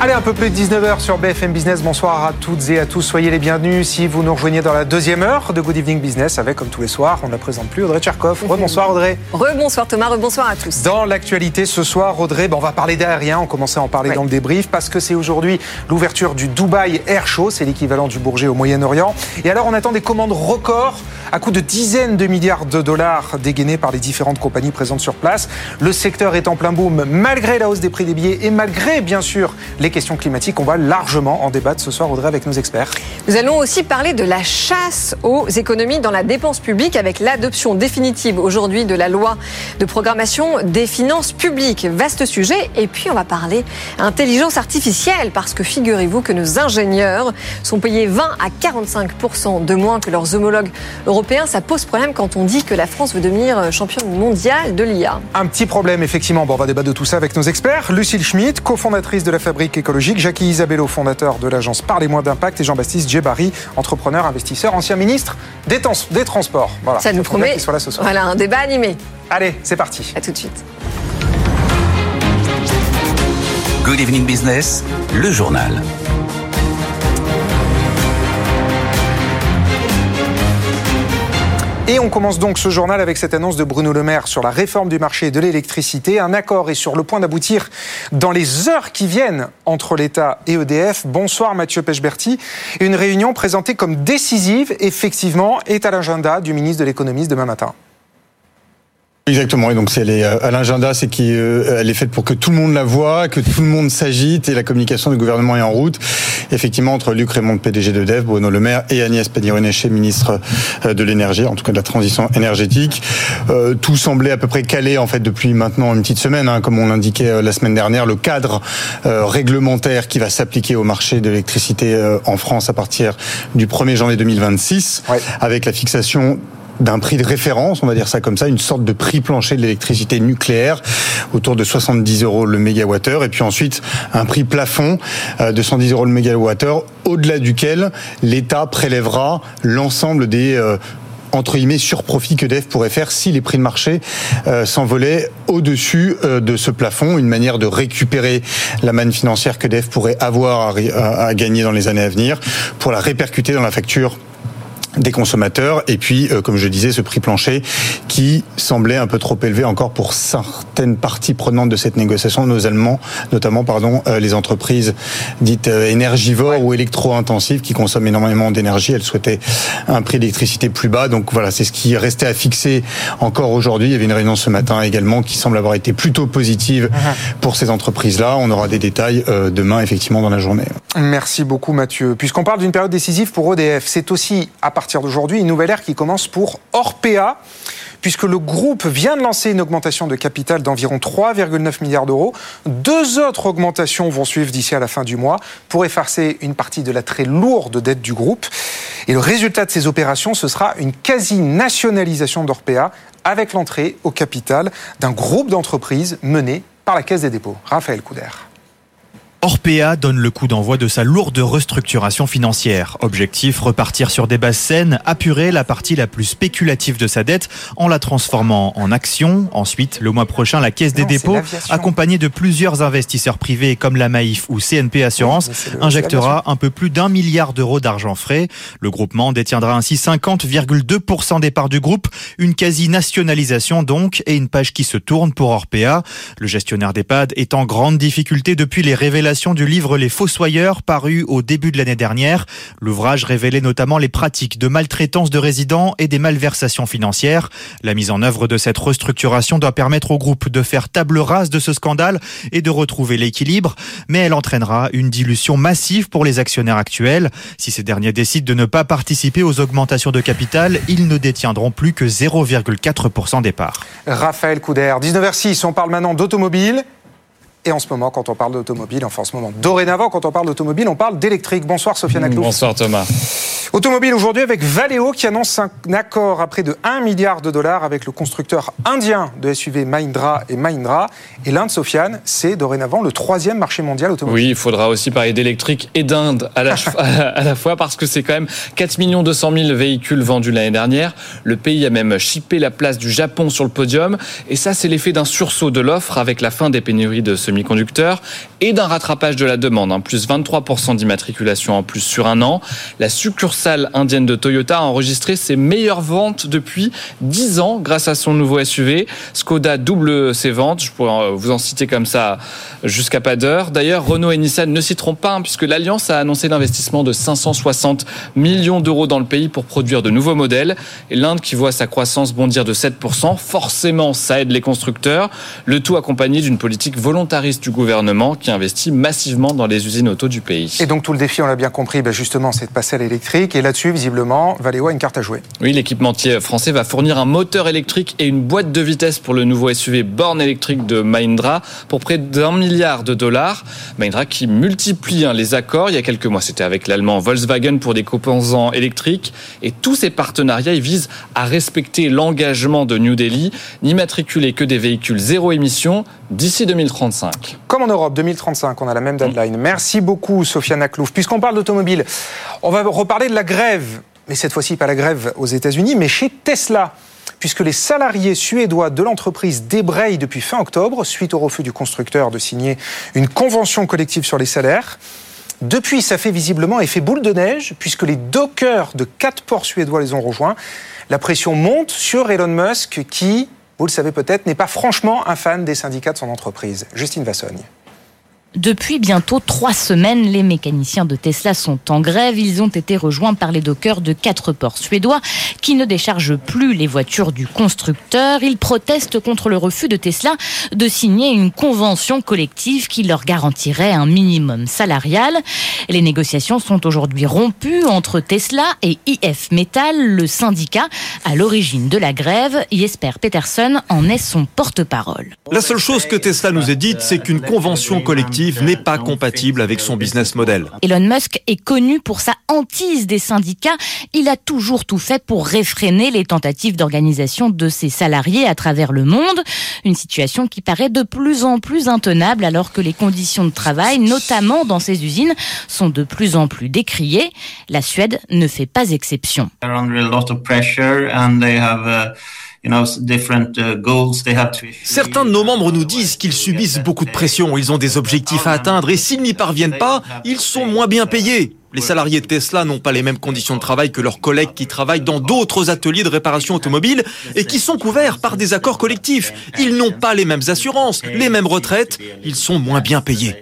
Allez, un peu plus de 19h sur BFM Business. Bonsoir à toutes et à tous. Soyez les bienvenus si vous nous rejoignez dans la deuxième heure de Good Evening Business avec, comme tous les soirs, on ne la présente plus, Audrey Tcherkov. Rebonsoir Audrey. Rebonsoir Thomas, rebonsoir à tous. Dans l'actualité ce soir, Audrey, ben, on va parler d'aérien. On commençait à en parler Ouais. dans le débrief parce que c'est aujourd'hui l'ouverture du Dubai Air Show. C'est l'équivalent du Bourget au Moyen-Orient. Et alors, on attend des commandes records à coût de dizaines de milliards de dollars dégainées par les différentes compagnies présentes sur place. Le secteur est en plein boom malgré la hausse des prix des billets et malgré, bien sûr, les questions climatiques. On va largement en débattre ce soir, Audrey, avec nos experts. Nous allons aussi parler de la chasse aux économies dans la dépense publique avec l'adoption définitive aujourd'hui de la loi de programmation des finances publiques. Vaste sujet. Et puis on va parler intelligence artificielle parce que figurez-vous que nos ingénieurs sont payés 20 à 45 de moins que leurs homologues européens. Ça pose problème quand on dit que la France veut devenir championne mondiale de l'IA. Un petit problème, effectivement. Bon, on va débattre de tout ça avec nos experts. Lucille Schmitt, cofondatrice de la Fabrique écologique. Jackie Isabello, fondateur de l'agence Parlez-moi d'impact. Et Jean-Baptiste Djebari, entrepreneur, investisseur, ancien ministre des, Trans- des Transports. Voilà. Ça nous promet qu'il soit là ce soir. voilà, un débat animé. Allez, c'est parti. À tout de suite. Good Evening Business, le journal. Et on commence donc ce journal avec cette annonce de Bruno Le Maire sur la réforme du marché de l'électricité. Un accord est sur le point d'aboutir dans les heures qui viennent entre l'État et EDF. Bonsoir Mathieu Pechberti. Une réunion présentée comme décisive, effectivement, est à l'agenda du ministre de l'économie demain matin. Exactement, et donc si elle est euh, à l'agenda, c'est qu'elle est faite pour que tout le monde la voit, que tout le monde s'agite, et la communication du gouvernement est en route. Effectivement, entre Luc Raymond, PDG de DEF, Bruno Le Maire, et Agnès Pannier-Runacher, ministre euh, de l'énergie, en tout cas de la transition énergétique, euh, tout semblait à peu près calé en fait depuis maintenant une petite semaine, hein, comme on l'indiquait euh, la semaine dernière, le cadre euh, réglementaire qui va s'appliquer au marché de l'électricité euh, en France à partir du 1er janvier 2026, Ouais. avec la fixation d'un prix de référence, on va dire ça comme ça, une sorte de prix plancher de l'électricité nucléaire autour de 70 euros le mégawattheure, et puis ensuite un prix plafond euh, de 110 euros le mégawattheure, au-delà duquel l'État prélèvera l'ensemble des euh, entre guillemets surprofits que DEF pourrait faire si les prix de marché euh, s'envolaient au-dessus euh, de ce plafond, une manière de récupérer la manne financière que DEF pourrait avoir à gagner dans les années à venir pour la répercuter dans la facture des consommateurs et puis euh, comme je disais ce prix plancher qui semblait un peu trop élevé encore pour certaines parties prenantes de cette négociation notamment notamment pardon euh, les entreprises dites euh, énergivores ou électro-intensives qui consomment énormément d'énergie. Elles souhaitaient un prix d'électricité plus bas. Donc voilà c'est ce qui restait à fixer encore aujourd'hui. Il y avait une réunion ce matin également qui semble avoir été plutôt positive pour ces entreprises là on aura des détails demain effectivement dans la journée. Merci beaucoup Mathieu. Puisqu'on parle d'une période décisive pour EDF, c'est aussi à partir d'aujourd'hui une nouvelle ère qui commence pour Orpea, puisque le groupe vient de lancer une augmentation de capital d'environ 3,9 milliards d'euros. Deux autres augmentations vont suivre d'ici à la fin du mois pour effacer une partie de la très lourde dette du groupe. Et le résultat de ces opérations, ce sera une quasi-nationalisation d'Orpea avec l'entrée au capital d'un groupe d'entreprises mené par la Caisse des dépôts. Raphaël Couder. Orpea donne le coup d'envoi de sa lourde restructuration financière. Objectif, repartir sur des bases saines, apurer la partie la plus spéculative de sa dette en la transformant en actions. Ensuite, le mois prochain, la Caisse des Non, dépôts, accompagnée de plusieurs investisseurs privés comme la Maïf ou CNP Assurance, Oui, le- injectera un peu plus d'un milliard d'euros d'argent frais. Le groupement détiendra ainsi 50,2% des parts du groupe, une quasi-nationalisation donc, et une page qui se tourne pour Orpea. Le gestionnaire d'EHPAD est en grande difficulté depuis les révélations du livre Les Fossoyeurs, paru au début de l'année dernière. L'ouvrage révélait notamment les pratiques de maltraitance de résidents et des malversations financières. La mise en œuvre de cette restructuration doit permettre au groupe de faire table rase de ce scandale et de retrouver l'équilibre, mais elle entraînera une dilution massive pour les actionnaires actuels. Si ces derniers décident de ne pas participer aux augmentations de capital, ils ne détiendront plus que 0,4% des parts. Raphaël Couder. 19h06, on parle maintenant d'automobile. Et en ce moment, quand on parle d'automobile, enfin en ce moment, dorénavant, quand on parle d'automobile, on parle d'électrique. Bonsoir Sofiane Aklouf. Bonsoir Thomas. Automobile aujourd'hui avec Valeo qui annonce un accord à près de 1 milliard de dollars avec le constructeur indien de SUV Mahindra et Mahindra. Et l'Inde, Sofiane, c'est dorénavant le troisième marché mondial automobile. Oui, il faudra aussi parler d'électrique et d'Inde à, la, à la fois parce que c'est quand même 4 200 000 véhicules vendus l'année dernière. Le pays a même chippé la place du Japon sur le podium. Et ça, c'est l'effet d'un sursaut de l'offre avec la fin des pénuries de semi-conducteurs et d'un rattrapage de la demande. Hein, plus 23% d'immatriculation en plus sur un an. La succursale indienne de Toyota a enregistré ses meilleures ventes depuis 10 ans grâce à son nouveau SUV. Skoda double ses ventes. Je pourrais vous en citer comme ça jusqu'à pas d'heure. D'ailleurs, Renault et Nissan ne s'y trompent pas hein, puisque l'Alliance a annoncé l'investissement de 560 millions d'euros dans le pays pour produire de nouveaux modèles. Et l'Inde qui voit sa croissance bondir de 7%, forcément ça aide les constructeurs. Le tout accompagné d'une politique volontariste du gouvernement qui investit massivement dans les usines auto du pays. Et donc tout le défi, on l'a bien compris, ben justement, c'est de passer à l'électrique. Et là-dessus, visiblement, Valeo a une carte à jouer. Oui, l'équipementier français va fournir un moteur électrique et une boîte de vitesse pour le nouveau SUV Born électrique de Mahindra pour près d'un milliard de dollars. Mahindra qui multiplie hein, les accords. Il y a quelques mois, c'était avec l'allemand Volkswagen pour des composants électriques. Et tous ces partenariats, ils visent à respecter l'engagement de New Delhi, n'immatriculer que des véhicules zéro émission d'ici 2035. Comme en Europe, 2035, on a la même deadline. Merci beaucoup, Sofiane Klouf. Puisqu'on parle d'automobile, on va reparler de la grève, mais cette fois-ci pas la grève aux États-Unis, mais chez Tesla puisque les salariés suédois de l'entreprise débrayent depuis fin octobre, suite au refus du constructeur de signer une convention collective sur les salaires. Depuis, ça fait visiblement effet boule de neige, puisque les dockers de quatre ports suédois les ont rejoints. La pression monte sur Elon Musk, qui, vous le savez peut-être, n'est pas franchement un fan des syndicats de son entreprise. Justine Vassogne. Depuis bientôt trois semaines, les mécaniciens de Tesla sont en grève. Ils ont été rejoints par les dockers de quatre ports suédois qui ne déchargent plus les voitures du constructeur. Ils protestent contre le refus de Tesla de signer une convention collective qui leur garantirait un minimum salarial. Les négociations sont aujourd'hui rompues entre Tesla et IF Metal, le syndicat à l'origine de la grève. Jesper Peterson en est son porte-parole. La seule chose que Tesla nous ait dite, c'est qu'une convention collective n'est pas compatible avec son business model. Elon Musk est connu pour sa hantise des syndicats. Il a toujours tout fait pour réfréner les tentatives d'organisation de ses salariés à travers le monde. Une situation qui paraît de plus en plus intenable alors que les conditions de travail, notamment dans ces usines, sont de plus en plus décriées. La Suède ne fait pas exception. Uh, Certains de nos membres nous disent qu'ils subissent beaucoup de pression, ils ont des objectifs à atteindre et s'ils n'y parviennent pas, ils sont moins bien payés. Les salariés de Tesla n'ont pas les mêmes conditions de travail que leurs collègues qui travaillent dans d'autres ateliers de réparation automobile et qui sont couverts par des accords collectifs. Ils n'ont pas les mêmes assurances, les mêmes retraites, ils sont moins bien payés.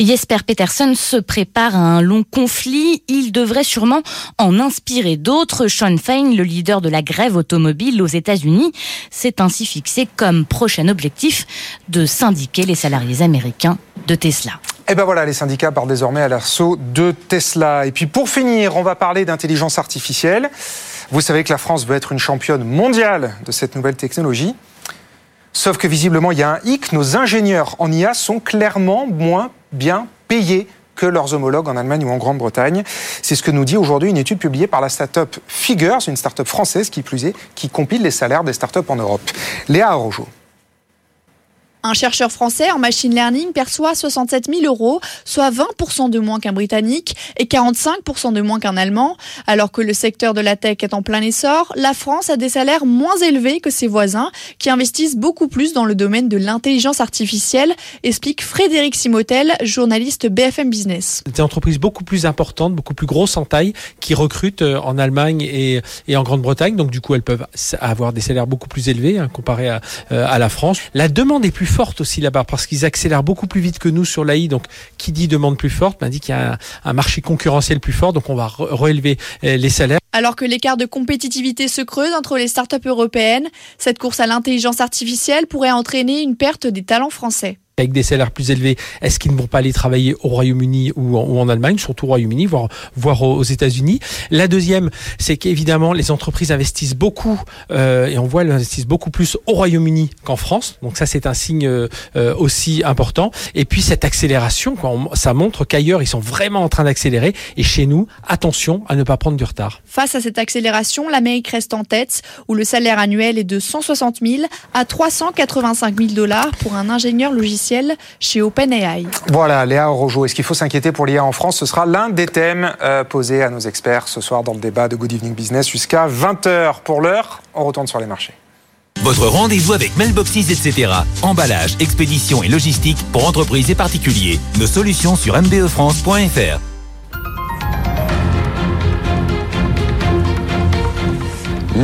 Jesper Peterson se prépare à un long conflit. Il devrait sûrement en inspirer d'autres. Sean Fein, le leader de la grève automobile aux États-Unis, s'est ainsi fixé comme prochain objectif de syndiquer les salariés américains de Tesla. Et eh ben voilà, les syndicats partent désormais à l'assaut de Tesla. Et puis pour finir, on va parler d'intelligence artificielle. Vous savez que la France veut être une championne mondiale de cette nouvelle technologie. Sauf que visiblement, il y a un hic. Nos ingénieurs en IA sont clairement moins bien payés que leurs homologues en Allemagne ou en Grande-Bretagne. C'est ce que nous dit aujourd'hui une étude publiée par la start-up Figures, une start-up française qui plus est, qui compile les salaires des start-up en Europe. Léa Arrojo. Un chercheur français en machine learning perçoit 67 000 euros, soit 20% de moins qu'un Britannique et 45% de moins qu'un Allemand. Alors que le secteur de la tech est en plein essor, la France a des salaires moins élevés que ses voisins qui investissent beaucoup plus dans le domaine de l'intelligence artificielle, explique Frédéric Simotel, journaliste BFM Business. Des entreprises beaucoup plus importantes, beaucoup plus grosses en taille, qui recrutent euh, en Allemagne et, en Grande-Bretagne. Donc du coup, elles peuvent avoir des salaires beaucoup plus élevés hein, comparé à, euh, à la France. La demande est plus forte aussi là-bas parce qu'ils accélèrent beaucoup plus vite que nous sur l'AI. Donc, qui dit demande plus forte, ben, dit qu'il y a un, marché concurrentiel plus fort. Donc, on va relever euh, les salaires. Alors que l'écart de compétitivité se creuse entre les startups européennes, cette course à l'intelligence artificielle pourrait entraîner une perte des talents français. Avec des salaires plus élevés, est-ce qu'ils ne vont pas aller travailler au Royaume-Uni ou, en- Allemagne, surtout au Royaume-Uni, voire, aux États-Unis? La deuxième, c'est qu'évidemment, les entreprises investissent beaucoup, euh, et on voit, elles investissent beaucoup plus au Royaume-Uni qu'en France. Donc ça, c'est un signe euh, euh, aussi important. Et puis cette accélération, quoi, ça montre qu'ailleurs, ils sont vraiment en train d'accélérer. Et chez nous, attention à ne pas prendre du retard. Face à cette accélération, l'Amérique reste en tête, où le salaire annuel est de 160 000 à 385 000 dollars pour un ingénieur logiciel chez OpenAI. Voilà, Léa Rojo, est-ce qu'il faut s'inquiéter pour l'IA en France? Ce sera l'un des thèmes euh, posés à nos experts ce soir dans le débat de Good Evening Business jusqu'à 20h. Pour l'heure, on retourne sur les marchés. Votre rendez-vous avec Mailboxes, etc. Emballage, expédition et logistique pour entreprises et particuliers. Nos solutions sur mbefrance.fr.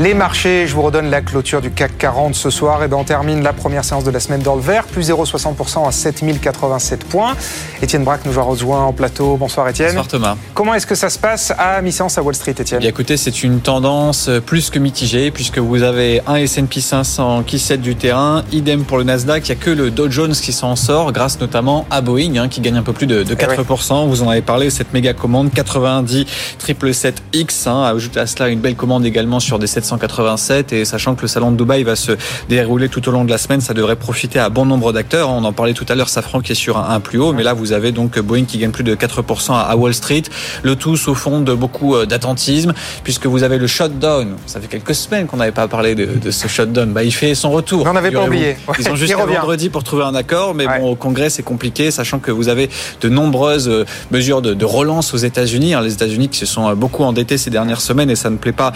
Les marchés, je vous redonne la clôture du CAC 40 ce soir. Et ben on termine la première séance de la semaine dans le vert, plus 0,60% à 7087 points. Étienne Braque nous a rejoint en plateau. Bonsoir Étienne. Bonsoir Thomas. Comment est-ce que ça se passe à mi-séance à Wall Street, Étienne Bien écoutez, c'est une tendance euh, plus que mitigée puisque vous avez un S&P 500 qui cède du terrain, idem pour le Nasdaq, il n'y a que le Dow Jones qui s'en sort grâce notamment à Boeing hein, qui gagne un peu plus de, de 4%. Vous en avez parlé, cette méga commande 90 777X, hein, ajoute à cela une belle commande également sur des 787 et sachant que le salon de Dubaï va se dérouler tout au long de la semaine, ça devrait profiter à bon nombre d'acteurs. On en parlait tout à l'heure, Safran qui est sur un, plus haut, mais là vous avez donc Boeing qui gagne plus de 4% à Wall Street, le tout sous fond de beaucoup euh, d'attentisme puisque vous avez le shutdown. Ça fait quelques semaines qu'on n'avait pas parlé de, de ce shutdown. Bah, il fait son retour. On n'avait pas oublié. Ils ont revient. vendredi pour trouver un accord, mais bon, au Congrès c'est compliqué, sachant que vous avez de nombreuses euh, mesures de, de relance aux États-Unis. hein. Les États-Unis qui se sont euh, beaucoup endettés ces dernières semaines et ça ne plaît pas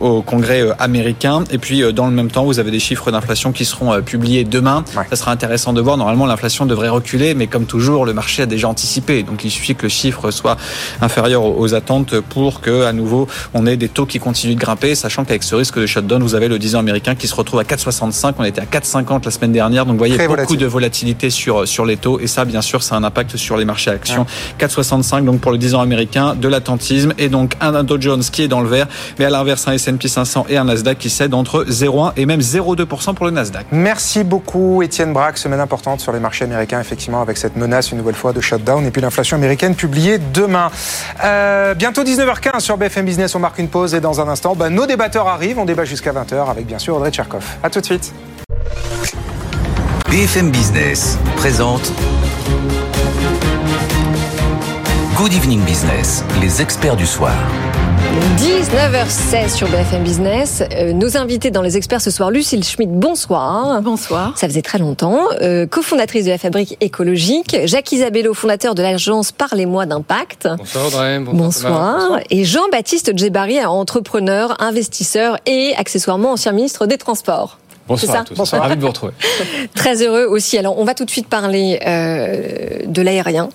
au Congrès euh, américain. Et puis euh, dans le même temps, vous avez des chiffres d'inflation qui seront euh, publiés demain. Ça sera intéressant de voir. Normalement, l'inflation devrait reculer, mais comme toujours, le marché a déjà anticipé. Donc il suffit que le chiffre soit inférieur aux attentes pour que à nouveau on ait des taux qui continuent de grimper, sachant qu'avec ce risque de shutdown, vous avez le 10 ans américain qui se retrouve à 4,65. On était à 4,50 la semaine dernière. Donc vous voyez Très beaucoup volatile. de volatilité sur sur les taux et ça, bien sûr, ça a un impact sur les marchés actions. 4,65 donc pour le 10 ans américain, de l'attentisme et donc un Dow Jones qui est dans le vert, mais à l'inverse un S&P 500 et un Nasdaq qui cèdent entre 0,1 et même 0,2% pour le Nasdaq. Merci beaucoup Étienne Braque, semaine importante sur les marchés américains, effectivement, avec cette menace une nouvelle fois de shutdown et puis l'inflation américaine publiée demain. Euh, bientôt 19h15 sur BFM Business, on marque une pause et dans un instant, bah, nos débatteurs arrivent, on débat jusqu'à 20h avec bien sûr Audrey Tcherkov. A tout de suite. BFM Business présente Good Evening Business, les experts du soir. 19h16 sur BFM Business. Euh, nos invités dans les experts ce soir, Lucille Schmidt, bonsoir. Bonsoir. Ça faisait très longtemps. Euh, cofondatrice de la fabrique écologique. Jacques Isabello, fondateur de l'agence Parlez-moi d'impact. Bonsoir Audrey. Bonsoir. Et Jean-Baptiste Djebari, entrepreneur, investisseur et accessoirement ancien ministre des Transports. Bonsoir à tous. Ravi de vous retrouver. Très heureux aussi. Alors, on va tout de suite parler euh, de l'aérien,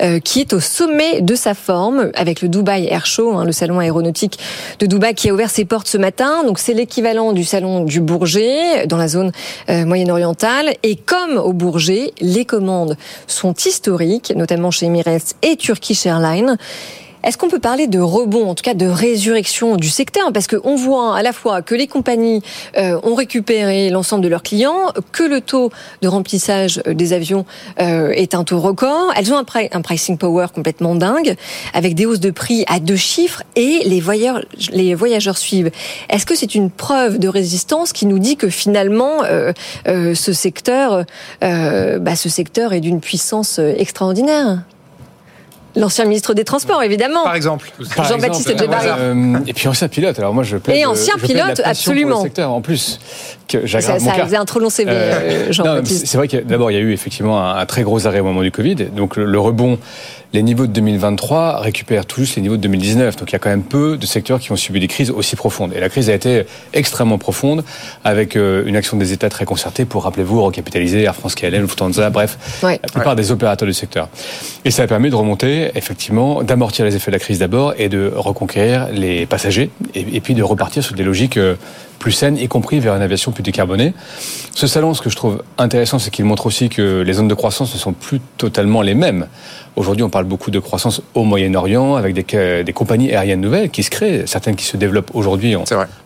euh, qui est au sommet de sa forme avec le Dubai Air Show, hein, le salon aéronautique de Dubaï qui a ouvert ses portes ce matin. Donc, c'est l'équivalent du salon du Bourget dans la zone euh, moyenne-orientale. Et comme au Bourget, les commandes sont historiques, notamment chez Emirates et Turkish Airlines. Est-ce qu'on peut parler de rebond, en tout cas de résurrection du secteur? Parce qu'on voit à la fois que les compagnies euh, ont récupéré l'ensemble de leurs clients, que le taux de remplissage euh, des avions euh, est un taux record. Elles ont un, pri- un pricing power complètement dingue, avec des hausses de prix à deux chiffres, et les voyageurs, suivent. Est-ce que c'est une preuve de résistance qui nous dit que finalement, euh, ce secteur, euh, bah, ce secteur est d'une puissance extraordinaire? L'ancien ministre des Transports, évidemment. Par exemple. Jean-Baptiste exemple, Djebari. euh, et puis ancien pilote. Alors moi je plaide, Et ancien je plaide la pilote, passion pour le absolument. secteur en plus. Que Ça, ça un trop long CV, euh, Jean-Baptiste. C'est vrai que d'abord il y a eu effectivement un, un très gros arrêt au moment du Covid. Donc le, le rebond, les niveaux de 2023 récupèrent tout juste les niveaux de 2019. Donc il y a quand même peu de secteurs qui ont subi des crises aussi profondes. Et la crise a été extrêmement profonde avec euh, une action des États très concertée pour, rappelez-vous, recapitaliser Air France KLM, Lufthansa, bref, Ouais. la plupart des opérateurs du secteur. Et ça a permis de remonter, effectivement, d'amortir les effets de la crise d'abord et de reconquérir les passagers et, et puis de repartir sur des logiques euh, plus saines, y compris vers une aviation plus décarbonée. Ce salon, ce que je trouve intéressant, c'est qu'il montre aussi que les zones de croissance ne sont plus totalement les mêmes. Aujourd'hui, on parle beaucoup de croissance au Moyen-Orient, avec des, des compagnies aériennes nouvelles qui se créent, certaines qui se développent aujourd'hui, on,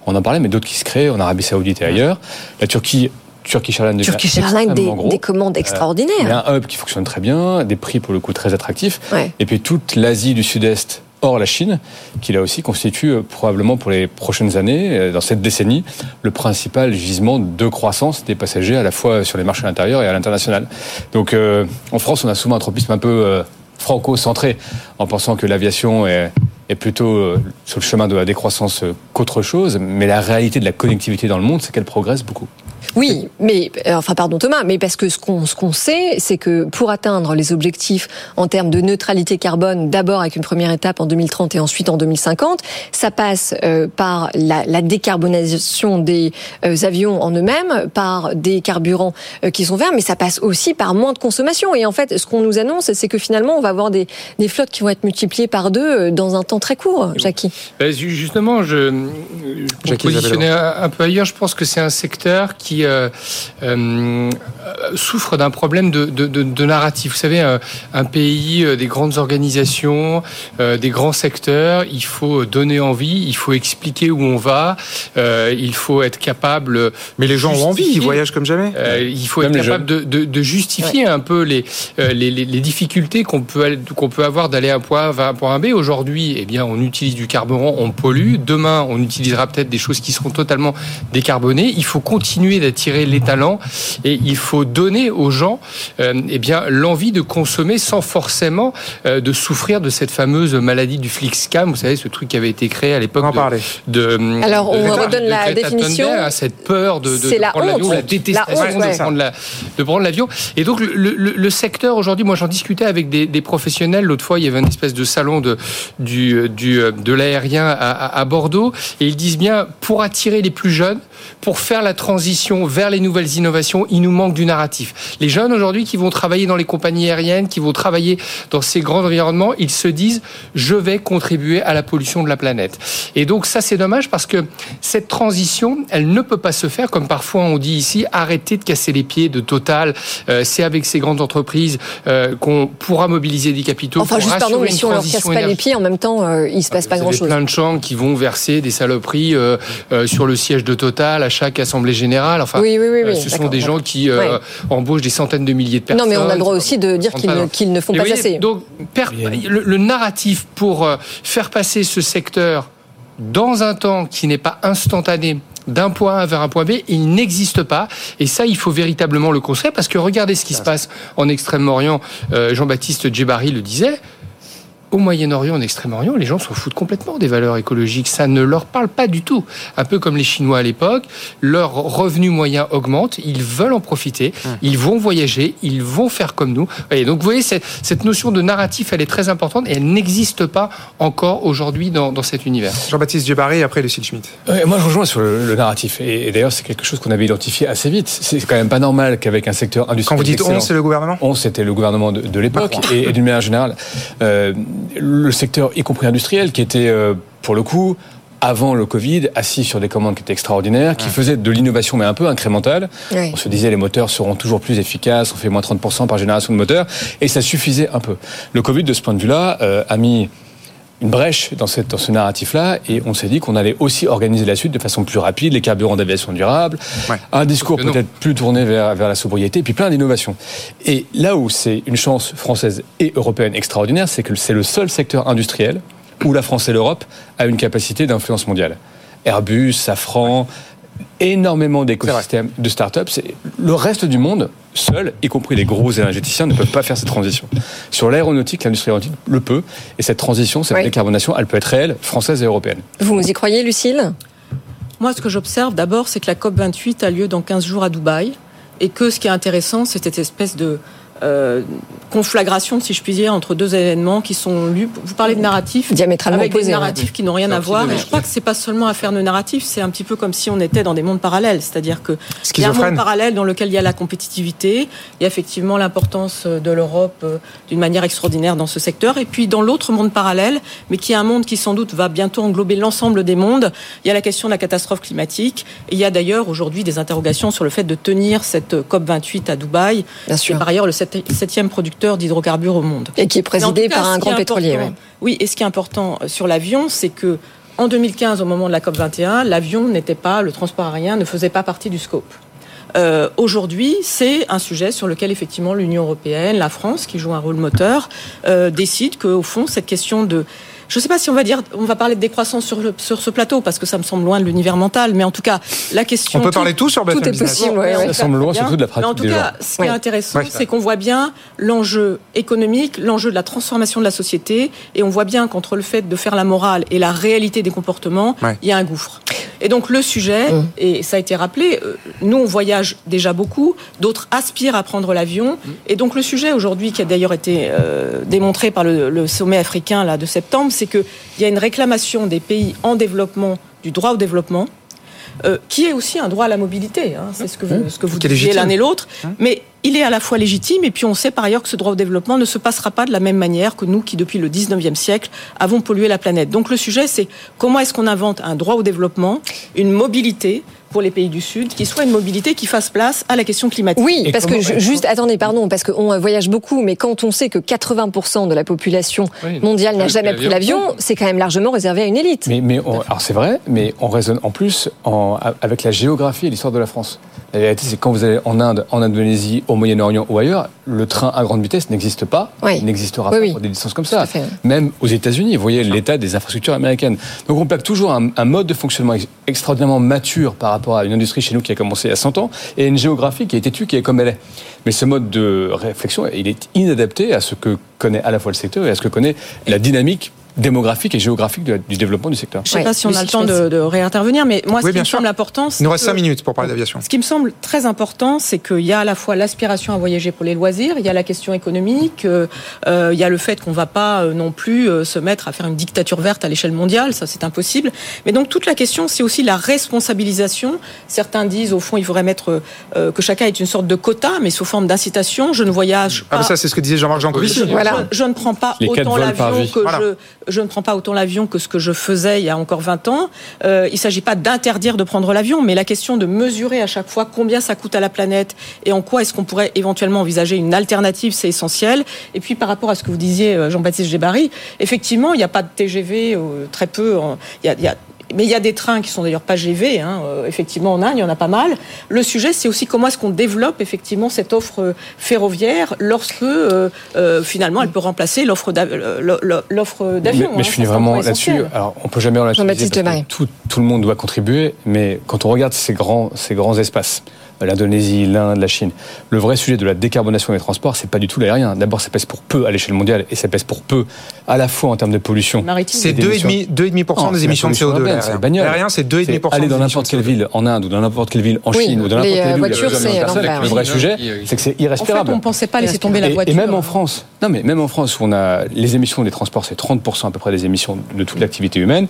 on en parlait, mais d'autres qui se créent en Arabie Saoudite et ailleurs. La Turquie Turkish Airlines Turkish Airlines, des, commandes Euh, extraordinaires. Il y a un hub qui fonctionne très bien, des prix pour le coup très attractifs. Ouais. Et puis toute l'Asie du Sud-Est, hors la Chine, qui là aussi constitue euh, probablement pour les prochaines années, euh, dans cette décennie, le principal gisement de croissance des passagers à la fois sur les marchés intérieurs et à l'international. Donc euh, en France, on a souvent un tropisme un peu franco-centré, en pensant que l'aviation est est plutôt euh, sur le chemin de la décroissance euh, qu'autre chose, mais la réalité de la connectivité dans le monde, c'est qu'elle progresse beaucoup. Oui, mais euh, enfin pardon Thomas, mais parce que ce qu'on ce qu'on sait, c'est que pour atteindre les objectifs en termes de neutralité carbone, d'abord avec une première étape en 2030 et ensuite en 2050, ça passe par la, la décarbonisation des avions en eux-mêmes, par des carburants qui sont verts, mais ça passe aussi par moins de consommation. Et en fait, ce qu'on nous annonce, c'est que finalement, on va avoir des, des flottes qui vont être multipliées par deux dans un temps très court, Jackie. Ben, ju- justement, je, pour Jackie positionner un, un peu ailleurs, je pense que c'est un secteur qui euh, euh, souffre d'un problème de, de, de, de narratif. Vous savez, un, un pays, euh, des grandes organisations, euh, des grands secteurs, il faut donner envie, il faut expliquer où on va, euh, il faut être capable. Mais les gens ont envie, ils voyagent comme jamais. Euh, il faut Même être capable de, de, de justifier un peu les, euh, les, les, les difficultés qu'on peut, qu'on peut avoir d'aller à un point A un point B. Aujourd'hui, eh bien, on utilise du carburant, on pollue. Demain, on utilisera peut-être des choses qui seront totalement décarbonées. Il faut continuer d'attirer les talents et il faut donner aux gens euh, eh bien, l'envie de consommer sans forcément euh, de souffrir de cette fameuse maladie du flixcam. Vous savez, ce truc qui avait été créé à l'époque On en de, parlait. de- Alors, de on redonne de la définition. Thunberg, hein, cette peur de, prendre l'avion, la détestation La honte, ouais. de prendre la- de prendre l'avion. Et donc le, le- le secteur aujourd'hui, moi j'en discutais avec des, des professionnels. L'autre fois, il y avait une espèce de salon de du, du de l'aérien à, Bordeaux, et ils disent bien pour attirer les plus jeunes, pour faire la transition vers les nouvelles innovations, il nous manque du narratif. Les jeunes aujourd'hui qui vont travailler dans les compagnies aériennes, qui vont travailler dans ces grands environnements, ils se disent je vais contribuer à la pollution de la planète. Et donc ça c'est dommage parce que cette transition, elle ne peut pas se faire comme parfois on dit ici, arrêtez de casser les pieds de Total. Euh, c'est avec ces grandes entreprises euh, qu'on pourra mobiliser des capitaux. Enfin, pour juste pardon, mais si on leur casse pas les pieds, en même temps, euh, il se passe pas Vous avez grand-chose. plein de gens qui vont verser des saloperies euh, euh, sur le siège de Total à chaque assemblée générale. Enfin, Oui, oui, oui, euh, ce sont des gens qui euh, Ouais. embauchent des centaines de milliers de personnes. Non, mais on a le droit aussi de dire qu'ils ne, font Et pas voyez, assez. Donc, per- le, le narratif pour euh, faire passer ce secteur dans un temps qui n'est pas instantané d'un point A vers un point B, il n'existe pas. Et ça, il faut véritablement le construire parce que regardez ce qui se passe en Extrême-Orient. Euh, Jean-Baptiste Djebari le disait. Au Moyen-Orient, en Extrême-Orient, les gens s'en foutent complètement des valeurs écologiques. Ça ne leur parle pas du tout. Un peu comme les Chinois à l'époque, leur revenu moyen augmente, ils veulent en profiter, ils vont voyager, ils vont faire comme nous. Et donc, vous voyez, cette, notion de narratif, elle est très importante et elle n'existe pas encore aujourd'hui dans, dans cet univers. Jean-Baptiste Djebari, après Lucille Schmitt. Ouais, moi, je rejoins sur le, le narratif. Et, et d'ailleurs, c'est quelque chose qu'on avait identifié assez vite. C'est quand même pas normal qu'avec un secteur industriel. Quand vous dites on, c'est le gouvernement? On, c'était le gouvernement de, de l'époque. Et, et d'une manière générale, euh, le secteur, y compris industriel, qui était, euh, pour le coup, avant le Covid, assis sur des commandes qui étaient extraordinaires, qui faisaient de l'innovation, mais un peu incrémentale. Ouais. On se disait, les moteurs seront toujours plus efficaces, on fait moins 30% par génération de moteurs, et ça suffisait un peu. Le Covid, de ce point de vue-là, euh, a mis une brèche dans, cette, dans ce narratif-là, et on s'est dit qu'on allait aussi organiser la suite de façon plus rapide, les carburants d'aviation durable, un discours peut-être plus tourné vers, vers la sobriété, puis plein d'innovations. Et là où c'est une chance française et européenne extraordinaire, c'est que c'est le seul secteur industriel où la France et l'Europe a une capacité d'influence mondiale. Airbus, Safran, énormément d'écosystèmes de start-up. Le reste du monde, seul, y compris les gros énergéticiens, ne peuvent pas faire cette transition. Sur l'aéronautique, l'industrie aéronautique le peut. Et cette transition, cette Oui. décarbonation, elle peut être réelle, française et européenne. Vous y croyez, Lucille? Moi, ce que j'observe d'abord, c'est que la COP28 a lieu dans 15 jours à Dubaï et que ce qui est intéressant, c'est cette espèce de euh, conflagration, si je puis dire, entre deux événements qui sont lus. Vous parlez de narratifs Diamétralement avec opposés, des ouais. narratifs qui n'ont rien à voir. Et je crois que c'est pas seulement affaire de narratifs, c'est un petit peu comme si on était dans des mondes parallèles. C'est-à-dire que il y a un monde parallèle dans lequel il y a la compétitivité, il y a effectivement l'importance de l'Europe euh, d'une manière extraordinaire dans ce secteur. Et puis dans l'autre monde parallèle, mais qui est un monde qui sans doute va bientôt englober l'ensemble des mondes, il y a la question de la catastrophe climatique. Et il y a d'ailleurs aujourd'hui des interrogations sur le fait de tenir cette COP 28 à Dubaï. Bien sûr. Et par ailleurs le septième producteur d'hydrocarbures au monde. Et qui est présidé cas, par un grand pétrolier. ouais. Oui, et ce qui est important euh, sur l'avion, c'est que en 2015, au moment de la COP 21, l'avion n'était pas, le transport aérien ne faisait pas partie du scope. Euh, Aujourd'hui, c'est un sujet sur lequel effectivement l'Union européenne, la France, qui joue un rôle moteur, euh, décide qu'au fond, cette question de je ne sais pas si on va dire, on va parler de décroissance sur, le, sur ce plateau parce que ça me semble loin de l'univers mental, mais en tout cas, la question. On peut parler tout sur BFM Tout est Business. possible, ouais, ouais. Ça semble loin surtout de la Mais pratique en tout des cas, gens. ce qui est intéressant, Ouais. c'est qu'on voit bien l'enjeu économique, l'enjeu de la transformation de la société, et on voit bien qu'entre le fait de faire la morale et la réalité des comportements, Ouais. il y a un gouffre. Et donc le sujet, et ça a été rappelé, euh, nous on voyage déjà beaucoup, d'autres aspirent à prendre l'avion, et donc le sujet aujourd'hui, qui a d'ailleurs été euh, démontré par le, le sommet africain là de septembre, c'est qu'il y a une réclamation des pays en développement du droit au développement. euh, qui est aussi un droit à la mobilité, hein, c'est ce que vous, ce que vous disiez l'un et l'autre, mais il est à la fois légitime et puis on sait par ailleurs que ce droit au développement ne se passera pas de la même manière que nous qui depuis le 19e siècle avons pollué la planète. Donc le sujet c'est comment est-ce qu'on invente un droit au développement, une mobilité pour les pays du Sud qui soit une mobilité qui fasse place à la question climatique. Oui, parce que ju- juste, attendez, pardon, parce qu'on euh, voyage beaucoup, mais quand on sait que 80% de la population Oui. mondiale n'a jamais pris l'avion, c'est quand même largement réservé à une élite. Mais, mais on- alors c'est vrai, mais on raisonne en plus en- avec la géographie et l'histoire de la France. La vérité, c'est que quand vous allez en Inde, en Indonésie, au Moyen-Orient ou ailleurs, le train à grande vitesse n'existe pas. Oui. Il n'existera Oui, pas oui. pour des distances comme ça. à fait, oui. Même aux États-Unis, vous voyez l'état des infrastructures américaines. Donc on plaque toujours un, un mode de fonctionnement ex- extraordinairement mature par rapport à une industrie chez nous qui a commencé il y a 100 ans et une géographie qui a été tue, qui est comme elle est. Mais ce mode de réflexion, il est inadapté à ce que connaît à la fois le secteur et à ce que connaît la dynamique démographique et géographique de- du développement du secteur. Je ne sais Ouais. pas si on a le temps de, réintervenir, mais moi, Oui, ce qui me sûr. semble important, Il nous reste que- 5 minutes pour parler d'aviation. Ce qui me semble très important, c'est qu'il y a à la fois l'aspiration à voyager pour les loisirs, il y a la question économique, euh, euh, il y a le fait qu'on ne va pas euh, non plus se mettre à faire une dictature verte à l'échelle mondiale, ça c'est impossible. Mais donc toute la question, c'est aussi la responsabilisation. Certains disent au fond, il faudrait mettre euh, que chacun ait une sorte de quota, mais sous forme d'incitation. Je ne voyage pas. Ah, bah ça, c'est ce que disait Jean-Marc Jancovici. Voilà. Je, je ne prends pas Les autant l'avion que Voilà. je, je ne prends pas autant l'avion que ce que je faisais il y a encore 20 ans. Euh, il ne s'agit pas d'interdire de prendre l'avion, mais la question de mesurer à chaque fois combien ça coûte à la planète et en quoi est-ce qu'on pourrait éventuellement envisager une alternative, c'est essentiel. Et puis par rapport à ce que vous disiez, euh, Jean-Baptiste Gébary, effectivement, il n'y a pas de TGV, euh, très peu. Il y a, il y a- mais il y a des trains qui sont d'ailleurs pas GV, hein, euh, effectivement en Inde, il y en a pas mal. Le sujet, c'est aussi comment est-ce qu'on développe effectivement cette offre euh, ferroviaire lorsque euh, euh, finalement elle peut remplacer l'offre d'av- l'o- l'offre d'avion. Mais, mais hein, je finis vraiment là-dessus. Alors, on peut jamais relativiser Jean-Baptiste parce que tout, tout le monde doit contribuer, mais quand on regarde ces grands, ces grands espaces, l'Indonésie, l'Inde, la Chine, le vrai sujet de la décarbonation des transports, c'est pas du tout l'aérien. D'abord, ça pèse pour peu à l'échelle mondiale et ça pèse pour peu à la fois en termes de pollution. C'est Et d'émissions. 2,5% 2,5% Non, des c'est émissions de pollution CO2. urbaine, c'est la L'aérien, c'est 2,5% C'est des aller dans émissions n'importe quelle CO2. ville en Inde ou dans n'importe quelle ville en Oui, Chine ou dans n'importe euh, quelle ville personnes, l'enfer. Le vrai sujet, c'est que c'est En fait, irrespirable. on ne pensait pas laisser tomber la Et- voiture. Et, même en France, non mais même en France où on a les émissions des transports, c'est 30% à peu près des émissions de toute l'activité humaine.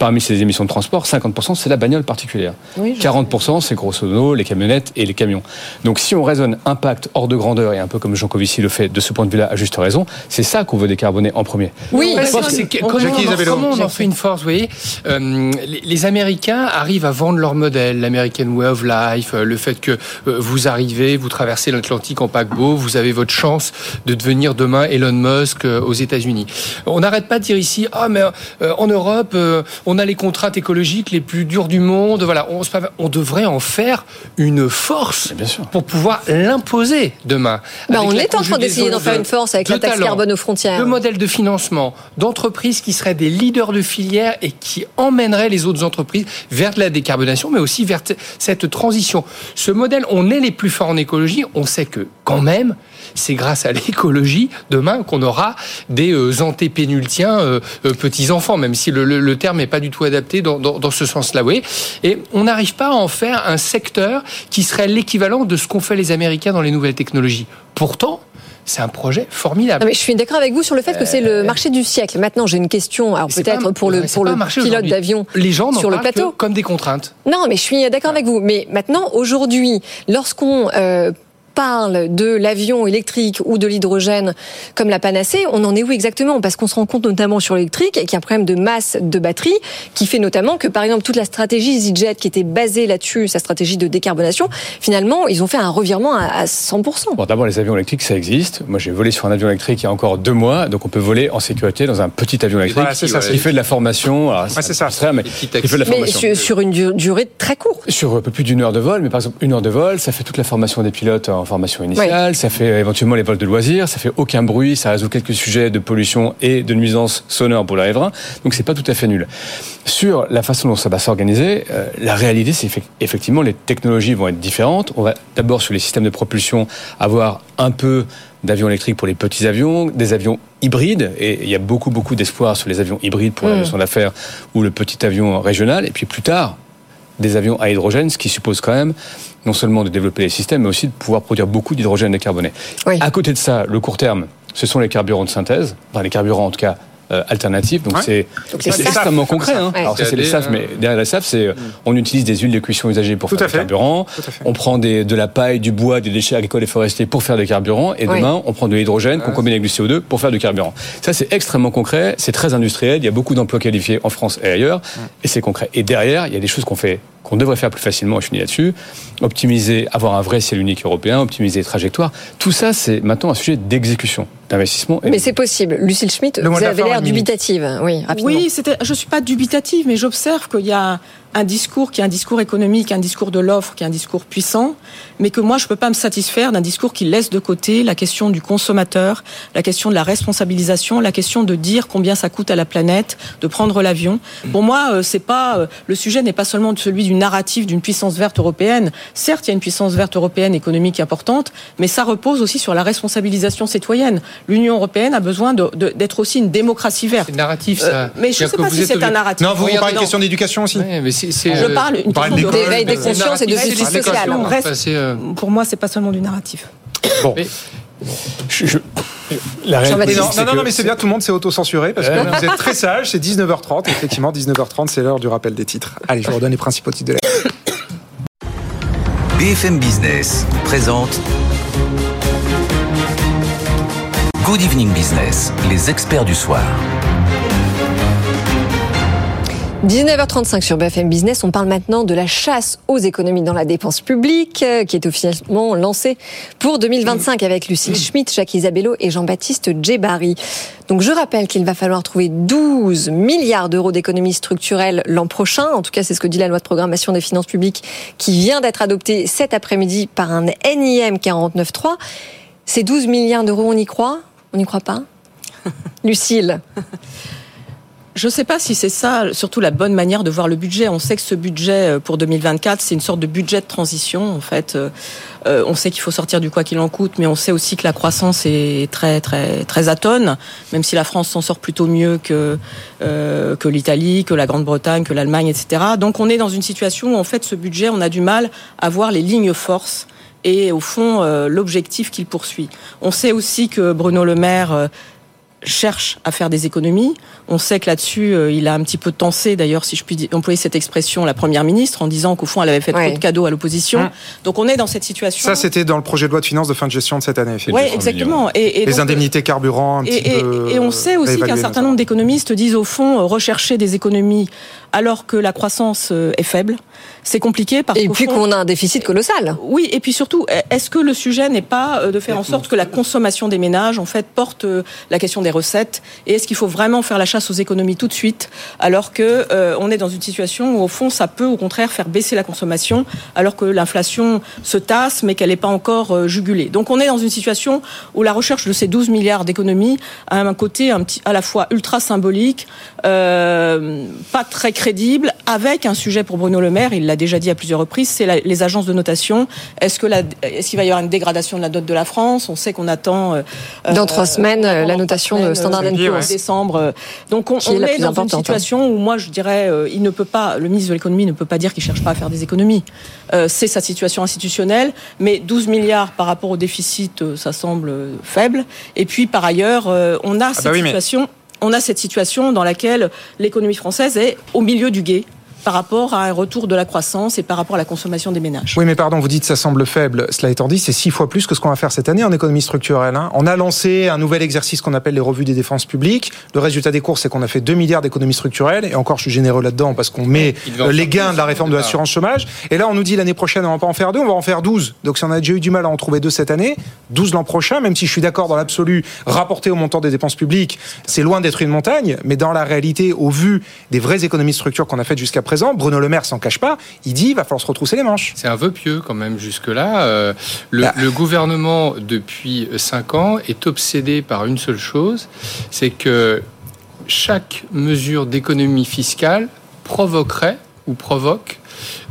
Parmi ces émissions de transport, 50% c'est la bagnole particulière. Oui, je 40% c'est grosso modo les camionnettes et les camions. Donc si on raisonne impact hors de grandeur et un peu comme Jean Covici le fait de ce point de vue-là à juste raison, c'est ça qu'on veut décarboner en premier. Oui, que- comment, on, en- Isabello. comment on en fait une force, vous voyez Euh, les, les Américains arrivent à vendre leur modèle, l'American Way of Life, euh, le fait que euh, vous arrivez, vous traversez l'Atlantique en paquebot, vous avez votre chance de devenir demain Elon Musk euh, aux États-Unis. On n'arrête pas de dire ici, ah mais euh, en Europe, euh, on a les contraintes écologiques les plus dures du monde. Voilà, on, on devrait en faire une force pour pouvoir l'imposer demain. Bah, on est en train d'essayer d'en faire une force avec de la taxe carbone aux frontières. de modèles de financement, d'entreprises qui seraient des leaders de filière et qui emmèneraient les autres entreprises vers de la décarbonation, mais aussi vers cette transition. Ce modèle, on est les plus forts en écologie. On sait que quand même, c'est grâce à l'écologie demain qu'on aura des euh, antépénultiens euh, euh, petits enfants, même si le, le- le terme n'est pas du tout adapté dans, dans- dans ce sens-là. Oui. Et on n'arrive pas à en faire un secteur qui serait l'équivalent de ce qu'ont fait les Américains dans les nouvelles technologies. Pourtant, c'est un projet formidable. Non, mais je suis d'accord avec vous sur le fait que c'est le marché du siècle. Maintenant, j'ai une question, alors peut-être pas- pour le, pour pilote d'avion Les gens sur le plateau. comme des contraintes. Non, mais je suis d'accord avec vous. Mais maintenant, aujourd'hui, lorsqu'on euh, parle de l'avion électrique ou de l'hydrogène comme la panacée, on en est où exactement? Parce qu'on se rend compte notamment sur l'électrique qu'il y a un problème de masse de batterie qui fait notamment que par exemple toute la stratégie EasyJet qui était basée là-dessus, sa stratégie de décarbonation, finalement ils ont fait un revirement à 100%. Bon, d'abord les avions électriques ça existe. Moi j'ai volé sur un avion électrique il y a encore deux mois, donc on peut voler en sécurité dans un petit avion électrique Voilà, c'est ça, qui fait de la formation. Alors, c'est ça. abstrait, mais qui fait de la Mais formation. sur, sur une du- durée très courte. Sur un peu plus d'une heure de vol, mais par exemple une heure de vol, ça fait toute la formation des pilotes en formation initiale, ça fait éventuellement les vols de loisirs, ça fait aucun bruit, ça résout quelques sujets de pollution et de nuisance sonore pour la F1, donc c'est pas tout à fait nul. Sur la façon dont ça va s'organiser, euh, la réalité c'est effec- effectivement les technologies vont être différentes. On va d'abord sur les systèmes de propulsion avoir un peu d'avions électriques pour les petits avions, des avions hybrides, et il y a beaucoup beaucoup d'espoir sur les avions hybrides pour Mm. l'aviation d'affaires ou le petit avion régional, et puis plus tard des avions à hydrogène, ce qui suppose quand même non seulement de développer les systèmes, mais aussi de pouvoir produire beaucoup d'hydrogène décarboné. À côté de ça, le court terme, ce sont les carburants de synthèse, enfin les carburants en tout cas euh, alternatifs. Donc Ouais. c'est extrêmement concret. Hein. Ouais. Alors ça c'est les SAF, mais derrière la SAF, c'est euh, on utilise des huiles de cuisson usagées pour faire des carburants. On prend des, de la paille, du bois, des déchets agricoles et forestiers pour faire des carburants. Et Ouais. demain, on prend de l'hydrogène qu'on combine avec du CO2 pour faire du carburant. Ça c'est extrêmement concret, c'est très industriel. Il y a beaucoup d'emplois qualifiés en France et ailleurs, et c'est concret. Et derrière, il y a des choses qu'on fait qu'on devrait faire plus facilement, je finis là-dessus, optimiser, avoir un vrai ciel unique européen, optimiser les trajectoires. Tout ça, c'est maintenant un sujet d'exécution, d'investissement. Mais c'est possible. Lucille Schmitt, vous avez l'air dubitative. Oui, rapidement. Oui, c'était, je suis pas dubitative, mais j'observe qu'il y a un discours qui est un discours économique, un discours de l'offre, qui est un discours puissant, mais que moi je peux pas me satisfaire d'un discours qui laisse de côté la question du consommateur, la question de la responsabilisation, la question de dire combien ça coûte à la planète de prendre l'avion. Pour moi, euh, c'est pas euh, le sujet n'est pas seulement celui du narratif d'une puissance verte européenne. Certes, il y a une puissance verte européenne économique importante, mais ça repose aussi sur la responsabilisation citoyenne. L'Union européenne a besoin d'être aussi une démocratie verte. C'est narratif, Euh, ça. mais je ne sais pas si c'est un narratif. Non, vous, parlez de non. question d'éducation aussi. mais Je euh, parle une parle question d'éveil des consciences et de justice sociale. euh, Pour moi, c'est pas seulement du narratif. Bon. Je- je- la réalité, non, non, non, mais c'est bien, tout le monde s'est auto-censuré parce que vous êtes très sage, c'est 19h30. Effectivement, 19h30, c'est l'heure du rappel des titres. Allez, je vous redonne les principaux titres de la BFM Business présente Good Evening Business, les experts du soir. 19h35 sur BFM Business, on parle maintenant de la chasse aux économies dans la dépense publique euh, qui est officiellement lancée pour 2025 avec Lucille Schmitt, Jacques Isabello et Jean-Baptiste Djebari. Donc je rappelle qu'il va falloir trouver 12 milliards d'euros d'économies structurelles l'an prochain. En tout cas, c'est ce que dit la loi de programmation des finances publiques qui vient d'être adoptée cet après-midi par un NIM 49.3. Ces 12 milliards d'euros, on y croit? On n'y croit pas Lucille Je ne sais pas si c'est ça, surtout la bonne manière de voir le budget. On sait que ce budget euh, pour 2024, c'est une sorte de budget de transition. En fait, Euh, euh, on sait qu'il faut sortir du quoi qu'il en coûte, mais on sait aussi que la croissance est très très très atone. Même si la France s'en sort plutôt mieux que euh, que l'Italie, que la Grande-Bretagne, que l'Allemagne, etc. Donc on est dans une situation où en fait ce budget, on a du mal à voir les lignes forces et au fond euh, l'objectif qu'il poursuit. On sait aussi que Bruno Le Maire euh, cherche à faire des économies. On sait que là-dessus, euh, il a un petit peu tensé, d'ailleurs, si je puis employer cette expression, la première ministre, en disant qu'au fond, elle avait fait trop de cadeaux à l'opposition. Hum. Donc on est dans cette situation. Ça, c'était dans le projet de loi de finances de fin de gestion de cette année. Oui, exactement. Et, et les donc, indemnités carburant, un et, petit et- peu et on sait aussi qu'un certain nombre d'économistes disent au fond rechercher des économies alors que la croissance euh, est faible. C'est compliqué parce Et puis qu'on a un déficit colossal. oui, et puis surtout, est-ce que le sujet n'est pas euh, de faire en sorte que la consommation des ménages, en fait, porte euh, la question des recettes? Et est-ce qu'il faut vraiment faire la chasse aux économies tout de suite, alors que euh, on est dans une situation où, au fond, ça peut au contraire faire baisser la consommation, alors que l'inflation se tasse, mais qu'elle n'est pas encore euh, jugulée? Donc, on est dans une situation où la recherche de ces 12 milliards d'économies a un côté un petit, à la fois ultra symbolique, euh, pas très crédible, avec un sujet pour Bruno Le Maire. Il l'a déjà dit à plusieurs reprises, c'est les agences de notation. Est-ce que est-ce qu'il va y avoir une dégradation de la dot de la France? On sait qu'on attend euh, Dans euh, trois semaines, pendant la notation semaines, de Standard euh, Poor's. décembre. euh, Donc on, est dans importante, hein. une situation où moi je dirais, euh, il ne peut pas, le ministre de l'économie ne peut pas dire qu'il cherche pas à faire des économies. Euh, c'est sa situation institutionnelle, mais 12 milliards par rapport au déficit, euh, ça semble euh, faible. Et puis par ailleurs, euh, on a cette bah oui, mais- situation. On a cette situation dans laquelle l'économie française est au milieu du guet. Par rapport à un retour de la croissance et par rapport à la consommation des ménages. Oui, mais pardon, vous dites ça semble faible. Cela étant dit, c'est six fois plus que ce qu'on va faire cette année en économie structurelle. hein. On a lancé un nouvel exercice qu'on appelle les revues des défenses publiques. Le résultat des courses, c'est qu'on a fait 2 milliards d'économies structurelles. Et encore, je suis généreux là-dedans parce qu'on met les gains de la réforme de l'assurance chômage. Et là, on nous dit l'année prochaine, on va pas en faire deux, on va en faire 12. Donc, si on a déjà eu du mal à en trouver deux cette année, 12 l'an prochain, même si je suis d'accord dans l'absolu, rapporté au montant des dépenses publiques, c'est loin d'être une montagne. Mais dans la réalité, au vu des vraies économies de structure qu'on a faites jusqu'à présent, Bruno Le Maire s'en cache pas. Il dit, il va falloir se retrousser les manches. C'est un vœu pieux quand même jusque-là. Euh, le, Bah. le gouvernement, depuis cinq ans, est obsédé par une seule chose, c'est que chaque mesure d'économie fiscale provoquerait ou provoque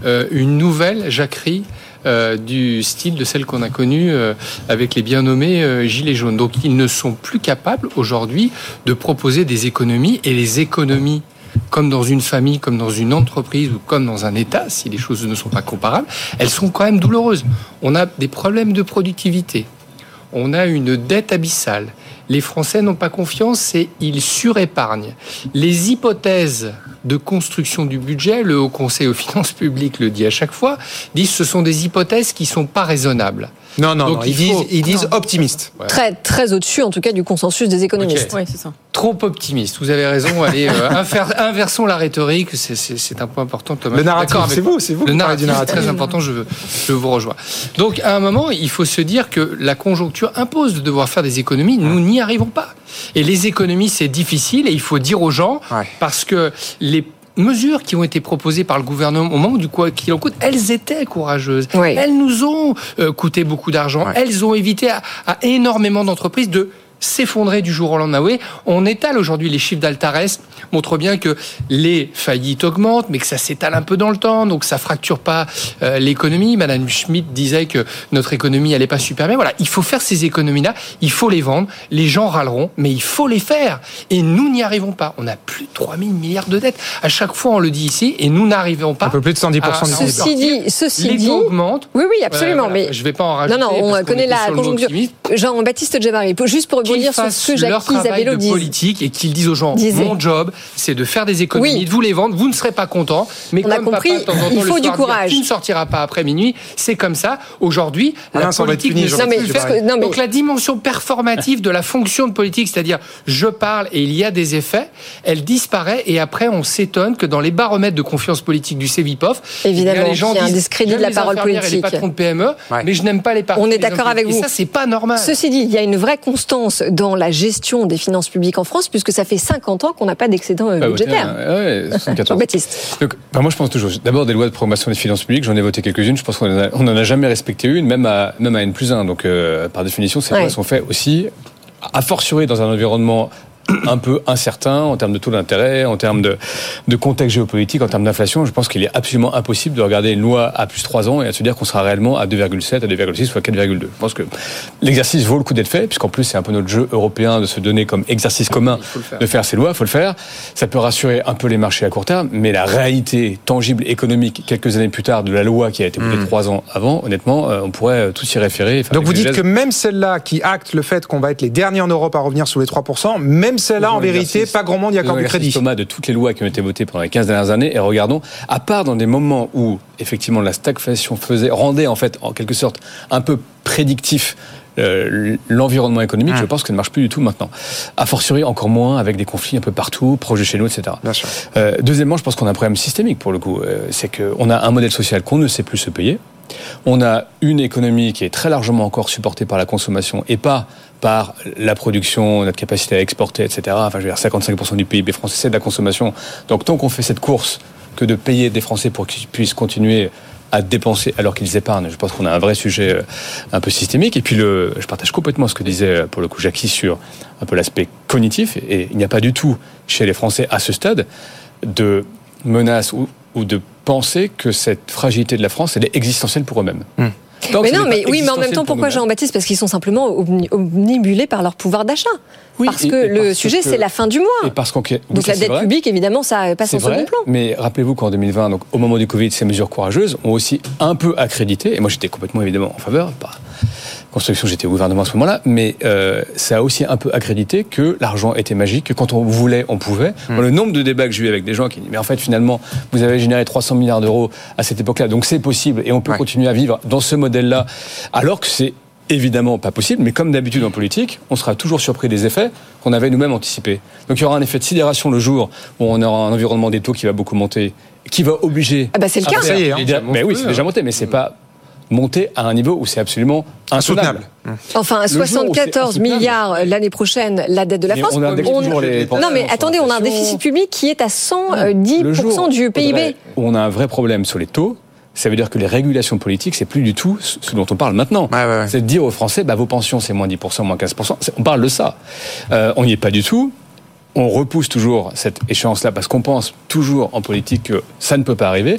euh, une nouvelle jacquerie euh, du style de celle qu'on a connue euh, avec les bien nommés euh, Gilets jaunes. Donc ils ne sont plus capables aujourd'hui de proposer des économies et les économies comme dans une famille, comme dans une entreprise ou comme dans un État, si les choses ne sont pas comparables, elles sont quand même douloureuses. On a des problèmes de productivité. On a une dette abyssale. Les Français n'ont pas confiance et ils surépargnent. Les hypothèses de construction du budget, le Haut Conseil aux finances publiques le dit à chaque fois, disent que ce sont des hypothèses qui sont pas raisonnables. Non, non, Donc, non. il Ils disent, faut- ils disent Non. optimistes. Très, très au-dessus, en tout cas, du consensus des économistes. Ok. Oui, c'est ça. Trop optimiste. Vous avez raison. Allez, euh, inversons la rhétorique. C'est- C'est c'est un point important, Thomas. Le narratif, c'est vous. c'est vous Le narratif est narratif. très important. Je, veux, je vous rejoins. Donc, à un moment, il faut se dire que la conjoncture impose de devoir faire des économies. Nous n'y arrivons pas. Et les économies, c'est difficile. Et il faut dire aux gens, parce que les mesures qui ont été proposées par le gouvernement au moment du quoi qu'il en coûte, elles étaient courageuses. Elles nous ont euh, coûté beaucoup d'argent. Elles ont évité à, à énormément d'entreprises de s'effondrer du jour au lendemain. Oui, on étale aujourd'hui les chiffres d'Altares, montre bien que les faillites augmentent, mais que ça s'étale un peu dans le temps, donc ça fracture pas euh, l'économie. Madame Schmidt disait que notre économie allait pas super bien. Voilà, il faut faire ces économies-là, il faut les vendre. Les gens râleront, mais il faut les faire. Et nous n'y arrivons pas. On a plus de 3 000 milliards de dettes. À chaque fois, on le dit ici, et nous n'arrivons pas. Un peu plus de 110% du Ceci dit, ceci les dit, augmentent. Oui, oui, absolument. Voilà, mais je vais pas en non, rajouter. non, on parce qu'on connaît la conjoncture. Jean-Baptiste Djabari, juste pour rebondir sur ce que leur Jacques travail Isabello de dit. politique et qu'ils disent aux gens Disait. mon job c'est de faire des économies de vous les vendre vous ne serez pas content mais On a compris, papa, de temps en temps, il le faut du dire, courage. tu ne sortiras pas après minuit c'est comme ça aujourd'hui la politique puni, Non, mais plus le parce faire. que- non, mais- donc la dimension performative de la fonction de politique c'est-à-dire je parle et il y a des effets elle disparaît et après on s'étonne que dans les baromètres de confiance politique du CEVIPOF eh Évidemment, les gens qu'il y a un disent, discrédit de la les parole et les politique. patrons de PME mais je n'aime pas les partis On est d'accord avec vous. et ça c'est pas normal Ceci dit, il y a une vraie constance dans la gestion des finances publiques en France, puisque ça fait 50 ans qu'on n'a pas d'excédent euh, Ah, budgétaire. ouais, 74. Jean-Baptiste. Donc, bah, moi, je pense toujours. D'abord, des lois de programmation des finances publiques, j'en ai voté quelques-unes. Je pense qu'on en a- on n'en a jamais respecté une, même à, même à N plus 1. Donc, euh, par définition, ces Ouais. lois sont faites aussi, à fortiori, dans un environnement un peu incertain en termes de taux d'intérêt, en termes de, de contexte géopolitique, en termes d'inflation. Je pense qu'il est absolument impossible de regarder une loi à plus 3 ans et à se dire qu'on sera réellement à 2,7, à 2,6 ou à 4,2. Je pense que l'exercice vaut le coup d'être fait, puisqu'en plus, c'est un peu notre jeu européen de se donner comme exercice commun faire. de faire ces lois, il faut le faire. Ça peut rassurer un peu les marchés à court terme, mais la réalité tangible économique, quelques années plus tard, de la loi qui a été votée trois ans avant, honnêtement, euh, on pourrait euh, tout s'y référer. Donc vous dites que même celle-là qui acte le fait qu'on va être les derniers en Europe à revenir sous les 3%, même celle-là, en vérité, pas grand monde y accorde du crédit. Thomas, de toutes les lois qui ont été votées pendant les 15 dernières années, et regardons, à part dans des moments où, effectivement, la stagflation faisait, rendait, en fait, en quelque sorte, un peu prédictif euh, l'environnement économique, je pense que ça ne marche plus du tout maintenant. A fortiori, encore moins avec des conflits un peu partout, proches de chez nous, etc. Euh, deuxièmement, je pense qu'on a un problème systémique pour le coup. Euh, c'est qu'on a un modèle social qu'on ne sait plus se payer. On a une économie qui est très largement encore supportée par la consommation et pas par la production, notre capacité à exporter, etc. Enfin, je veux dire, 55% du PIB français, c'est de la consommation. Donc, tant qu'on fait cette course que de payer des Français pour qu'ils puissent continuer à dépenser alors qu'ils épargnent, je pense qu'on a un vrai sujet euh, un peu systémique. Et puis, le, je partage complètement ce que disait euh, pour le coup Jackie sur un peu l'aspect cognitif. Et il n'y a pas du tout chez les Français à ce stade de menace ou, de penser que cette fragilité de la France, elle est existentielle pour eux-mêmes. Tant Mais non, mais oui, mais en même temps, pour pourquoi. Jean-Baptiste? Parce qu'ils sont simplement omni- omnibulés par leur pouvoir d'achat. parce et- que le parce sujet, c'est la fin du mois. Et parce qu'on oui, Donc la dette vrai. publique, évidemment, ça passe en second plan. mais rappelez-vous qu'en 2020, donc au moment du Covid, ces mesures courageuses ont aussi un peu accrédité, et moi j'étais complètement évidemment en faveur, pas, construction, j'étais au gouvernement à ce moment-là, mais euh, ça a aussi un peu accrédité que l'argent était magique, que quand on voulait, on pouvait. Hmm. Le nombre de débats que j'ai eu avec des gens qui disent, mais en fait, finalement, vous avez généré 300 milliards d'euros à cette époque-là, donc c'est possible et on peut continuer à vivre dans ce modèle-là, alors que c'est évidemment pas possible, mais comme d'habitude en politique, on sera toujours surpris des effets qu'on avait nous-mêmes anticipés. Donc il y aura un effet de sidération le jour où on aura un environnement des taux qui va beaucoup monter, qui va obliger. Ah bah c'est le à cas. faire- Ça y est, hein. Mais oui, c'est déjà hein. monté, mais c'est pas monté à un niveau où c'est absolument insoutenable. Enfin, Le jour où c'est 74 insoutenable, milliards euh, l'année prochaine, la dette de la Mais France. on toujours les Non, mais attendez, on a un déficit public qui est à 110% Le jour, du PIB. On a un vrai problème sur les taux, ça veut dire que les régulations politiques, c'est plus du tout ce dont on parle maintenant. C'est de dire aux Français, bah, vos pensions, c'est moins 10%, moins 15%. C'est- On parle de ça. Euh, on n'y est pas du tout. On repousse toujours cette échéance-là parce qu'on pense toujours en politique que ça ne peut pas arriver.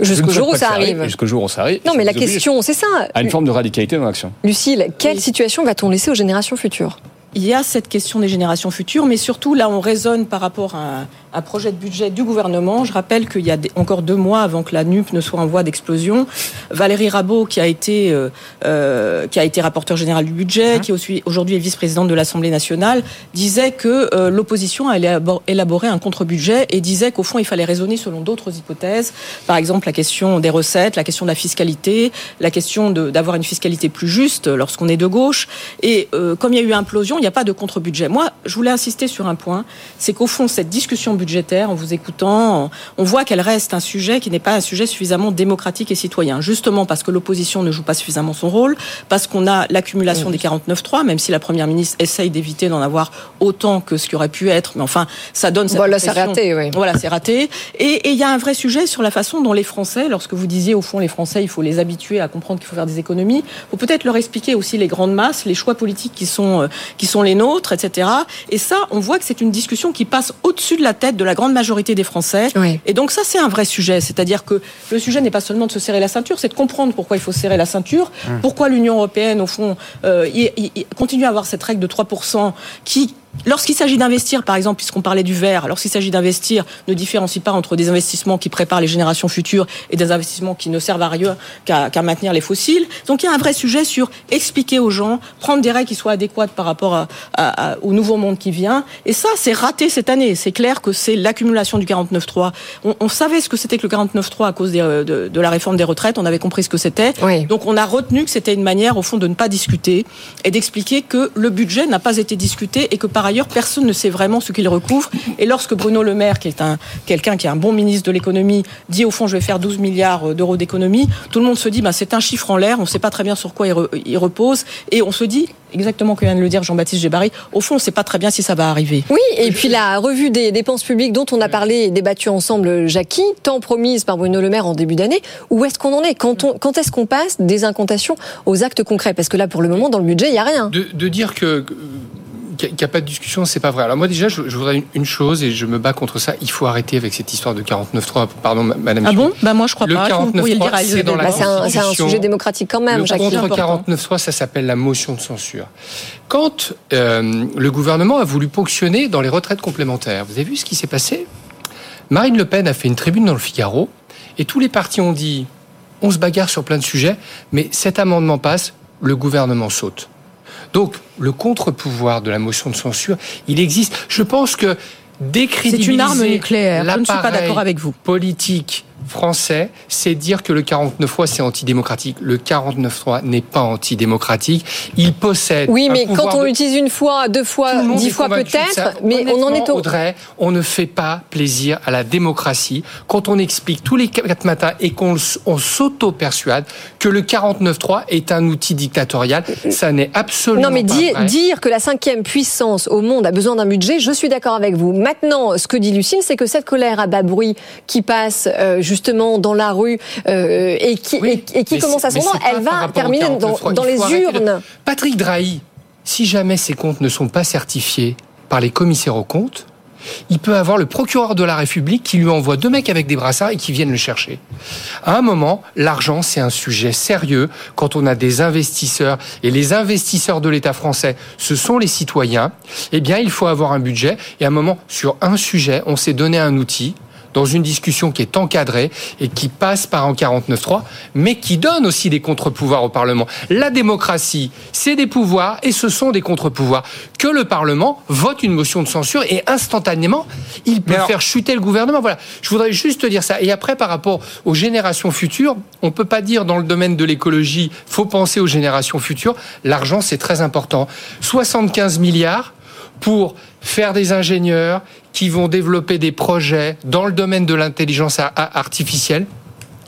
Jusqu'au jour où ça arrive. Jusqu'au jour où ça arrive. Non, mais la question, c'est ça. À une forme de radicalité dans l'action. Lucille, quelle situation va-t-on laisser aux générations futures? Il y a cette question des générations futures, mais surtout là, on raisonne par rapport à un, projet de budget du gouvernement. Je rappelle qu'il y a encore deux mois avant que la NUP ne soit en voie d'explosion, Valérie Rabault, qui a été euh, euh, qui a été rapporteur général du budget, qui aussi- aujourd'hui est vice-présidente de l'Assemblée nationale, disait que euh, l'opposition allait abo- élaborer un contre-budget et disait qu'au fond, il fallait raisonner selon d'autres hypothèses. Par exemple, la question des recettes, la question de la fiscalité, la question d'avoir une fiscalité plus juste lorsqu'on est de gauche. Et euh, comme il y a eu implosion, il n'y a pas de contre-budget. Moi, je voulais insister sur un point, c'est qu'au fond, cette discussion budgétaire, en vous écoutant, on voit qu'elle reste un sujet qui n'est pas un sujet suffisamment démocratique et citoyen. Justement parce que l'opposition ne joue pas suffisamment son rôle, parce qu'on a l'accumulation des 49.3, même si la Première ministre essaye d'éviter d'en avoir autant que ce qui aurait pu être. Mais enfin, ça donne cette Voilà, c'est impression- raté, oui. Voilà, c'est raté. Et il y a un vrai sujet sur la façon dont les Français, lorsque vous disiez au fond les Français, il faut les habituer à comprendre qu'il faut faire des économies, faut peut-être leur expliquer aussi les grandes masses, les choix politiques qui sont euh, qui sont les nôtres, etc. Et ça, on voit que c'est une discussion qui passe au-dessus de la tête de la grande majorité des Français. Et donc ça, c'est un vrai sujet. C'est-à-dire que le sujet n'est pas seulement de se serrer la ceinture, c'est de comprendre pourquoi il faut serrer la ceinture, Hum. pourquoi l'Union européenne, au fond, euh, y- y- y- continue à avoir cette règle de 3% qui Lorsqu'il s'agit d'investir, par exemple, puisqu'on parlait du vert, lorsqu'il s'agit d'investir, ne différencie pas entre des investissements qui préparent les générations futures et des investissements qui ne servent à rien qu'à maintenir les fossiles. Donc il y a un vrai sujet sur expliquer aux gens, prendre des règles qui soient adéquates par rapport à- à- à- au nouveau monde qui vient. Et ça, c'est raté cette année. C'est clair que c'est l'accumulation du 49.3. On, on savait ce que c'était que le 49.3 à cause des, euh, de, de la réforme des retraites. On avait compris ce que c'était. Donc on a retenu que c'était une manière, au fond, de ne pas discuter et d'expliquer que le budget n'a pas été discuté et que par ailleurs, personne ne sait vraiment ce qu'il recouvre. Et lorsque Bruno Le Maire, qui est un, quelqu'un qui est un bon ministre de l'économie, dit au fond, je vais faire 12 milliards d'euros d'économie, tout le monde se dit, bah, c'est un chiffre en l'air, on ne sait pas très bien sur quoi il, re- il repose. Et on se dit, exactement comme vient de le dire Jean-Baptiste Gébari, au fond, on ne sait pas très bien si ça va arriver. Oui, et puis la revue des dépenses publiques dont on a parlé et débattu ensemble, Jackie, tant promise par Bruno Le Maire en début d'année, où est-ce qu'on en est? Quand, on- quand est-ce qu'on passe des incantations aux actes concrets? Parce que là, pour le moment, dans le budget, il n'y a rien. de, de dire que qu'il n'y a pas de discussion, c'est pas vrai. Alors moi déjà, je, je voudrais une, une chose et je me bats contre ça. Il faut arrêter avec cette histoire de 49.3. Pardon, ma- Madame. Ah bon. Bah moi je crois Le pas. Le dire à 49.3, c'est dans Elisabeth. la Bah, c'est un- sujet démocratique quand même, Le contre 49.3, ça s'appelle la motion de censure. Quand euh, le gouvernement a voulu ponctionner dans les retraites complémentaires, vous avez vu ce qui s'est passé? Marine Le Pen a fait une tribune dans le Figaro et tous les partis ont dit on se bagarre sur plein de sujets, mais cet amendement passe, le gouvernement saute. Donc, le contre-pouvoir de la motion de censure, il existe. Je pense que décrédibiliser C'est une arme nucléaire. Je ne suis pas d'accord avec vous. Politique français, c'est dire que le 49 fois c'est antidémocratique. Le 49.3 n'est pas antidémocratique. Il possède. Oui, mais quand on de- l'utilise une fois, deux fois, dix fois peut-être, mais on en est au... Audrey, on ne fait pas plaisir à la démocratie quand on explique tous les quatre matins et qu'on s'auto-persuade que le 49.3 est un outil dictatorial. Ça n'est absolument Non, mais pas dire, vrai. dire que la cinquième puissance au monde a besoin d'un budget, je suis d'accord avec vous. Maintenant, ce que dit Lucine, c'est que cette colère à bas bruit qui passe euh, justement dans la rue euh, et qui, et, et qui Mais commence à son nom, elle va terminer dans, 49.3. dans Il les urnes. Patrick Drahi, si jamais ces comptes ne sont pas certifiés par les commissaires aux comptes, il peut avoir le procureur de la République qui lui envoie deux mecs avec des brassards et qui viennent le chercher. À un moment, l'argent, c'est un sujet sérieux quand on a des investisseurs et les investisseurs de l'État français, ce sont les citoyens. Eh bien, il faut avoir un budget et à un moment, sur un sujet, on s'est donné un outil dans une discussion qui est encadrée et qui passe par un 49.3, mais qui donne aussi des contre-pouvoirs au Parlement. La démocratie, c'est des pouvoirs et ce sont des contre-pouvoirs. Que le Parlement vote une motion de censure et instantanément, il peut faire chuter le gouvernement. Voilà. Je voudrais juste dire ça. Et après, par rapport aux générations futures, on peut pas dire dans le domaine de l'écologie, faut penser aux générations futures. L'argent, c'est très important. 75 milliards pour faire des ingénieurs qui vont développer des projets dans le domaine de l'intelligence artificielle.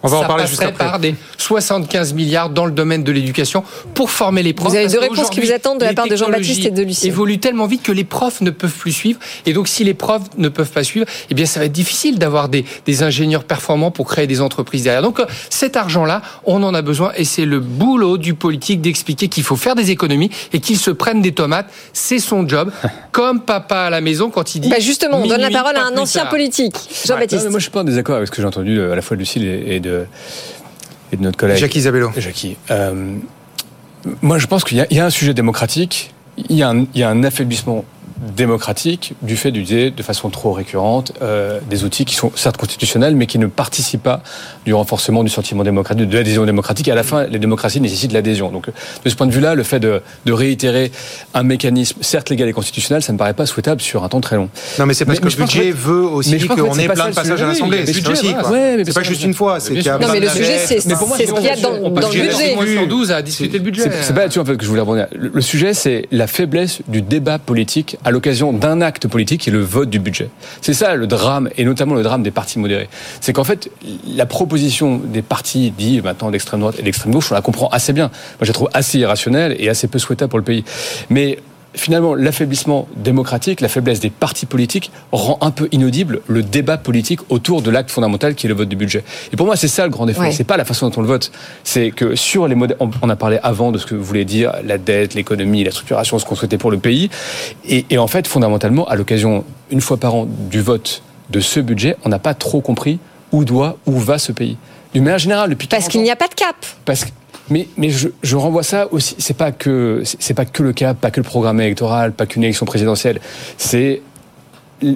On va ça en parler juste après. par des 75 milliards dans le domaine de l'éducation pour former les profs. Vous avez deux réponses qui vous attendent de la part de Jean-Baptiste et de technologies Lucie. évoluent tellement vite que les profs ne peuvent plus suivre. Et donc, si les profs ne peuvent pas suivre, eh bien, ça va être difficile d'avoir des, des ingénieurs performants pour créer des entreprises derrière. Donc, euh, cet argent-là, on en a besoin et c'est le boulot du politique d'expliquer qu'il faut faire des économies et qu'il se prenne des tomates. C'est son job. Comme papa à la maison quand il dit. Bah justement, on donne la parole à un ancien tard. politique. Non, Jean-Baptiste. mais moi, je suis pas en désaccord avec ce que j'ai entendu euh, à la fois de Lucille et et de, et de notre collègue. Jacques Isabello. Jackie. Euh, moi, je pense qu'il y, a- il y a un sujet démocratique, il y a un, il y a un affaiblissement démocratique du fait d'utiliser de façon trop récurrente euh, des outils qui sont certes constitutionnels mais qui ne participent pas du renforcement du sentiment démocratique, de l'adhésion démocratique. Et à la fin, les démocraties nécessitent l'adhésion. Donc, de ce point de vue-là, le fait de, de réitérer un mécanisme certes légal et constitutionnel, ça ne paraît pas souhaitable sur un temps très long. Non, mais c'est parce que le je pense budget veut aussi mais qu'on ait plein de le passages à l'Assemblée. C'est le aussi, voilà. quoi. Ouais, mais C'est pas juste une fois. C'est bien qu'il y a sûr. Non, mais le sujet, c'est Mais ce qu'il y a dans, le budget. les Motion 12 à discuter le budget. C'est pas là-dessus en fait que je voulais rebondir. Le, le sujet, c'est la faiblesse du débat politique à l'occasion d'un acte politique qui est le vote du budget. C'est ça le drame, et notamment le drame des partis modérés. C'est qu'en fait, la proposition des partis dits maintenant d'extrême droite et d'extrême gauche, on la comprend assez bien. Moi, je la trouve assez irrationnelle et assez peu souhaitable pour le pays. Mais finalement, l'affaiblissement démocratique, la faiblesse des partis politiques rend un peu inaudible le débat politique autour de l'acte fondamental qui est le vote du budget. Et pour moi, c'est ça le grand défaut. Ouais. C'est pas la façon dont on le vote. C'est que sur les modèles, on a parlé avant de ce que vous voulez dire, la dette, l'économie, la structuration, ce qu'on souhaitait pour le pays. Et, et en fait, fondamentalement, à l'occasion, une fois par an, du vote de ce budget, on n'a pas trop compris où doit, où va ce pays. D'une manière générale, depuis Parce 40 qu'il n'y a pas de cap. parce que mais, mais je, je renvoie ça aussi. C'est pas que c'est pas que le cap, pas que le programme électoral, pas qu'une élection présidentielle. C'est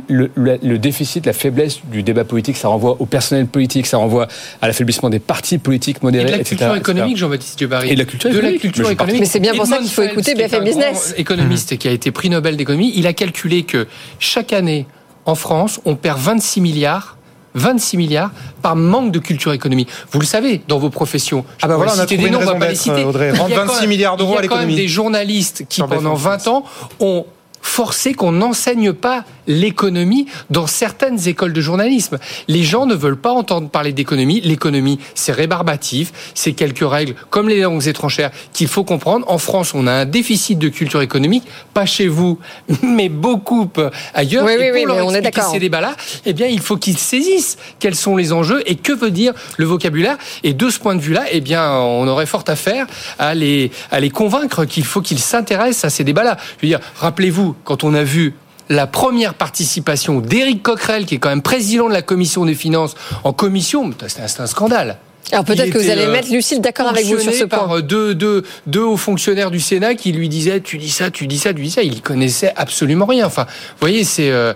le, le- le déficit, la faiblesse du débat politique. Ça renvoie au personnel politique, ça renvoie à l'affaiblissement des partis politiques Et modérés, de la culture etc. économique, Jean-Baptiste Dubary. Et de la culture De la économique. culture Mais je économique. Mais c'est bien pour ça qu'il faut Phelps, écouter BFM Business. grand économiste et qui a été prix Nobel d'économie, il a calculé que chaque année, en France, on perd 26 milliards 26 milliards par manque de culture économique. Vous le savez, dans vos professions. Je Ah bah voilà, on a trouvé des noms, on va pas les citer. Audrey. Il y a Rendre quand 26 même- milliards d'euros à Il y a quand même l'économie. des journalistes qui, pendant 20 ans, ont forcé qu'on n'enseigne pas l'économie dans certaines écoles de journalisme. Les gens ne veulent pas entendre parler d'économie. L'économie, c'est rébarbatif, c'est quelques règles, comme les langues étrangères, qu'il faut comprendre. En France, on a un déficit de culture économique, pas chez vous, mais beaucoup ailleurs. Oui, Et oui, pour oui, leur mais on est d'accord. ces débats-là, eh bien, il faut qu'ils saisissent quels sont les enjeux et que veut dire le vocabulaire. Et de ce point de vue-là, eh bien, on aurait fort à faire à les, à les convaincre qu'il faut qu'ils s'intéressent à ces débats-là. Je veux dire, rappelez-vous, quand on a vu la première participation d'Éric Coquerel, qui est quand même président de la commission des finances, en commission, c'était un, scandale. Alors peut-être que vous allez euh, mettre Lucille d'accord avec vous sur ce point. par euh, deux, deux, deux hauts fonctionnaires du Sénat qui lui disaient tu dis ça, tu dis ça, tu dis ça. Il connaissait absolument rien. Enfin, vous voyez, c'est. euh,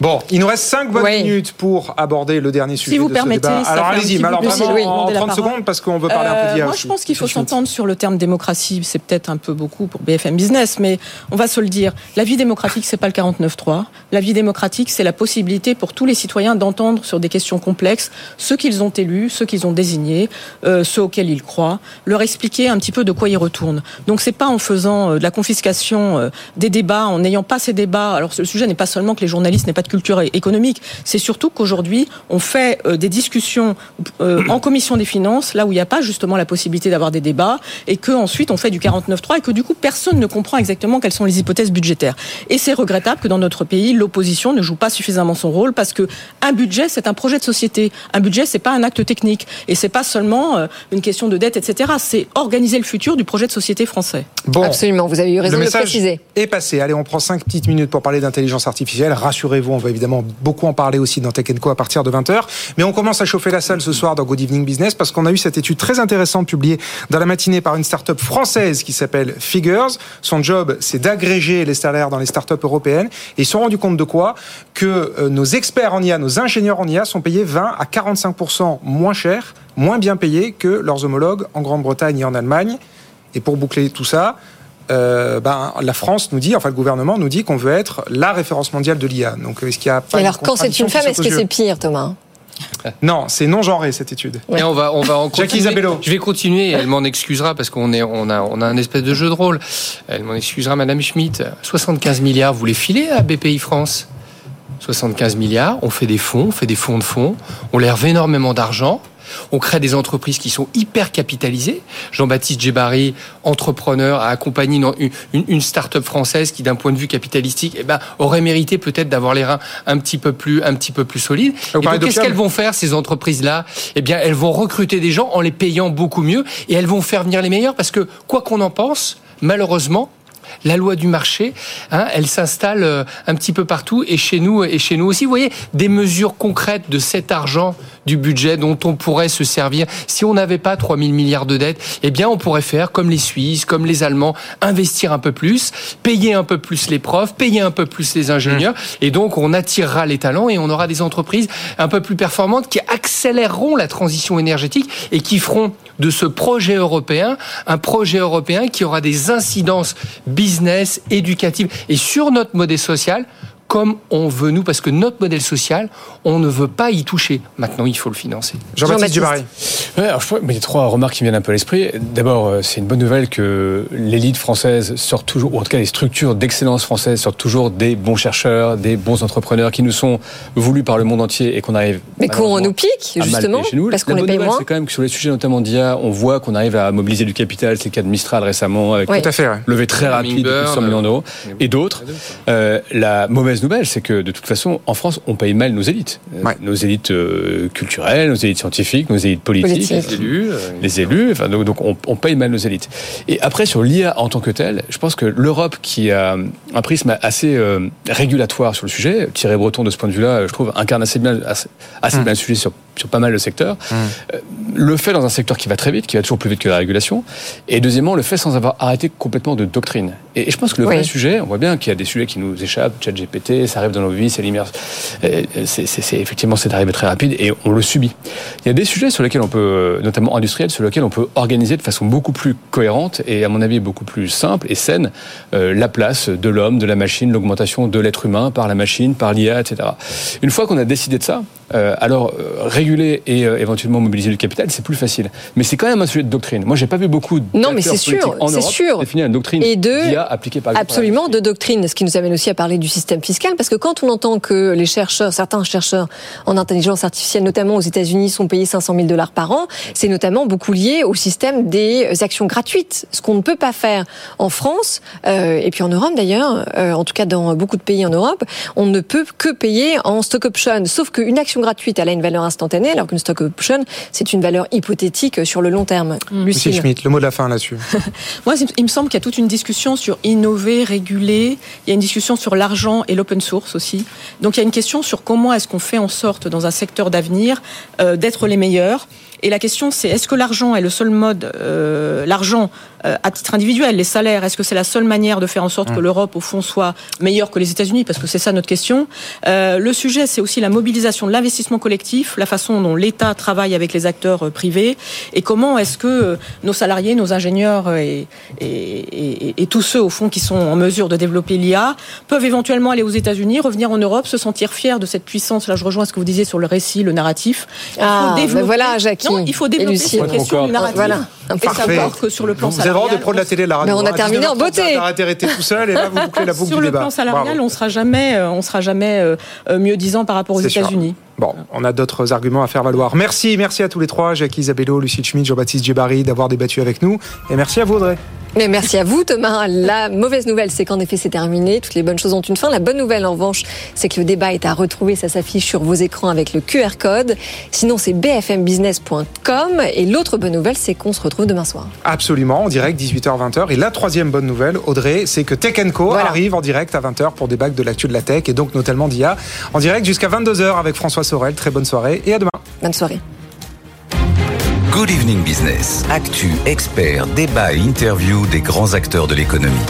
Bon, il nous reste 5 bonnes Oui. minutes pour aborder le dernier sujet vous de permettez, ce débat. Alors allez-y, alors vraiment oui, en demandez la 30 parole. secondes parce qu'on veut parler un peu Euh, d'IA Moi, je pense qu'il faut s'entendre sur le terme démocratie. C'est peut-être un peu beaucoup pour BFM Business, mais on va se le dire. La vie démocratique, c'est pas le 49-3. La vie démocratique, c'est la possibilité pour tous les citoyens d'entendre sur des questions complexes ceux qu'ils ont élus, ceux qu'ils ont désignés, euh, ceux auxquels ils croient, leur expliquer un petit peu de quoi ils retournent. Donc, c'est pas en faisant euh, de la confiscation euh, des débats, en n'ayant pas ces débats. Alors, le sujet n'est pas seulement que les journalistes n'aient pas de culture économique, c'est surtout qu'aujourd'hui, on fait euh, des discussions euh, en commission des finances, là où il n'y a pas justement la possibilité d'avoir des débats, et que ensuite on fait du 49.3 et que du coup personne ne comprend exactement quelles sont les hypothèses budgétaires. Et c'est regrettable que dans notre pays, l'opposition ne joue pas suffisamment son rôle parce que un budget, c'est un projet de société. Un budget, c'est pas un acte technique, et c'est pas seulement euh, une question de dette, etc. C'est organiser le futur du projet de société français. Absolument, vous avez eu raison le de le préciser. est passé. Allez, on prend 5 petites minutes pour parler d'intelligence artificielle. Rassurez-vous, on va évidemment beaucoup en parler aussi dans Tech Co à partir de 20h. Mais on commence à chauffer la salle ce soir dans Good Evening Business parce qu'on a eu cette étude très intéressante publiée dans la matinée par une start-up française qui s'appelle Figures. Son job, c'est d'agréger les salaires dans les start-up européennes. Et ils se sont rendus compte de quoi? Que euh, nos experts en IA, nos ingénieurs en IA sont payés 20 à 45% moins cher, moins bien payés que leurs homologues en Grande-Bretagne et en Allemagne. Et pour boucler tout ça, euh, ben, la France nous dit, enfin le gouvernement nous dit qu'on veut être la référence mondiale de l'IA. Donc est-ce qu'il y a pas alors, quand c'est une femme, est-ce que c'est pire, Thomas? non, c'est non genré cette étude. Et on va, on va en. Isabello. Je vais continuer. Elle m'en excusera parce qu'on est, on a, on a un espèce de jeu de rôle. Elle m'en excusera, Madame Schmitt. 75 milliards, vous les filez à BPI France? 75 milliards. On fait des fonds, on fait des fonds de fonds. On lève énormément d'argent. On crée des entreprises qui sont hyper capitalisées. Jean-Baptiste Djebari, entrepreneur, a accompagné une, une, une start-up française qui, d'un point de vue capitalistique, eh ben, aurait mérité peut-être d'avoir les reins un petit peu plus, un petit peu plus solides. Qu'est-ce qu'elles vont faire, ces entreprises-là? Eh bien, elles vont recruter des gens en les payant beaucoup mieux et elles vont faire venir les meilleurs parce que, quoi qu'on en pense, malheureusement, la loi du marché, hein, elle s'installe euh, un petit peu partout et chez nous et chez nous aussi. Vous voyez des mesures concrètes de cet argent du budget dont on pourrait se servir. Si on n'avait pas 3 000 milliards de dettes, eh bien, on pourrait faire comme les Suisses, comme les Allemands, investir un peu plus, payer un peu plus les profs, payer un peu plus les ingénieurs, et donc on attirera les talents et on aura des entreprises un peu plus performantes qui accéléreront la transition énergétique et qui feront de ce projet européen un projet européen qui aura des incidences business, éducatives et sur notre modèle social comme on veut nous, parce que notre modèle social, on ne veut pas y toucher. Maintenant, il faut le financer. Jean-Baptiste Djebari. Ouais, alors je crois, mais il y a trois remarques qui me viennent un peu à l'esprit. D'abord, euh, c'est une bonne nouvelle que l'élite française sort toujours, ou en tout cas les structures d'excellence françaises sortent toujours des bons chercheurs, des bons entrepreneurs qui nous sont voulus par le monde entier et qu'on arrive. Mais qu'on nous pique, justement, chez nous. parce qu'on La les bonne paye nouvelle, moins. C'est quand même que sur les sujets notamment d'IA, on voit qu'on arrive à mobiliser du capital. C'est le cas de Mistral récemment, avec Oui. Tout à fait, ouais. levé très rapide de plus de 100 millions d'euros, et d'autres. Euh, la mauvaise nouvelle, c'est que de toute façon, en France, on paye mal nos élites. Euh, Ouais. Nos élites euh, culturelles, nos élites scientifiques, nos élites politiques. Les élus, euh, Les élus, enfin, donc, donc on, on paye mal nos élites. Et après, sur l'IA en tant que telle, je pense que l'Europe, qui a un prisme assez euh, régulatoire sur le sujet, Thierry Breton, de ce point de vue-là, je trouve, incarne assez bien, assez, assez Mmh. bien le sujet sur, sur pas mal de secteurs, euh, le fait dans un secteur qui va très vite, qui va toujours plus vite que la régulation, et deuxièmement, le fait sans avoir arrêté complètement de doctrine. Et, je pense que le vrai sujet, on voit bien qu'il y a des sujets qui nous échappent, ChatGPT, ça arrive dans nos vies, c'est l'immersion. Euh, C'est c'est- effectivement, c'est arrivé très rapide et on le subit. Il y a des sujets sur lesquels on peut, euh, notamment industriels, sur lesquels on peut organiser de façon beaucoup plus cohérente et, à mon avis, beaucoup plus simple et saine euh, la place de l'homme, de la machine, l'augmentation de l'être humain par la machine, par l'IA, etc. Une fois qu'on a décidé de ça, euh, alors euh, réguler et euh, éventuellement mobiliser du capital, c'est plus facile. Mais c'est quand même un sujet de doctrine. Moi, j'ai pas vu beaucoup Non, mais c'est sûr, en Europe sûr. définir une doctrine Et de- d'IA appliquée par Absolument, de doctrine, ce qui nous amène aussi à parler du système fiscal, parce que quand on entend que les chercheurs, certains chercheurs en intelligence artificielle, notamment aux États-Unis, sont payés 500 000 dollars par an, c'est notamment beaucoup lié au système des actions gratuites, ce qu'on ne peut pas faire en France et puis en Europe d'ailleurs, en tout cas dans beaucoup de pays en Europe, on ne peut que payer en stock option, sauf qu'une action gratuite, elle a une valeur instantanée, alors qu'une stock option, c'est une valeur hypothétique sur le long terme. Lucie Lucille. Schmitt, le mot de la fin là-dessus. Moi, il me semble qu'il y a toute une discussion sur innover, réguler. Il y a une discussion sur l'argent et l'open source aussi. Donc, il y a une question sur comment est-ce qu'on fait en sorte, dans un secteur d'avenir, euh, d'être les meilleurs. Et la question, c'est est-ce que l'argent est le seul mode, euh, l'argent euh, à titre individuel, les salaires, est-ce que c'est la seule manière de faire en sorte que l'Europe, au fond, soit meilleure que les États-Unis? Parce que c'est ça notre question. Euh, le sujet, c'est aussi la mobilisation de l'investissement collectif, la façon dont l'État travaille avec les acteurs euh, privés, et comment est-ce que euh, nos salariés, nos ingénieurs euh, et, et, et- et tous ceux, au fond, qui sont en mesure de développer l'IA, peuvent éventuellement aller aux États-Unis, revenir en Europe, se sentir fiers de cette puissance. Là, je rejoins ce que vous disiez sur le récit, le narratif. Il Ah, faut ben voilà, Jackie. Non, il faut Et développer cette question du narratif. Voilà. Et Parfait. savoir que sur le plan Vous avez le de salarial, de la télé, la radio. Mais on a terminé en 19h30, beauté. D'arrêter tout seul et là vous bouclez la boucle sur du le débat. plan salarial, Bravo. on sera jamais, on sera jamais mieux disant par rapport aux. États-Unis. Bon, on a d'autres arguments à faire valoir. Merci, merci à tous les trois, Jackie Isabello, Lucie Schmidt, Jean-Baptiste Djebari, d'avoir débattu avec nous. Et merci à vous, Audrey. Mais merci à vous, Thomas. La mauvaise nouvelle, c'est qu'en effet, c'est terminé. Toutes les bonnes choses ont une fin. La bonne nouvelle, en revanche, c'est que le débat est à retrouver. Ça s'affiche sur vos écrans avec le QR code. Sinon, c'est bfmbusiness.com. Et l'autre bonne nouvelle, c'est qu'on se retrouve demain soir. Absolument, en direct, 18h-20h. Et la troisième bonne nouvelle, Audrey, c'est que Tech Co Voilà. arrive en direct à 20h pour débattre de l'actu de la tech et donc notamment d'IA. En direct jusqu'à 22h avec François Sorel. Très bonne soirée et à demain. Bonne soirée. Good Evening Business. Actu, experts, débat et interview des grands acteurs de l'économie.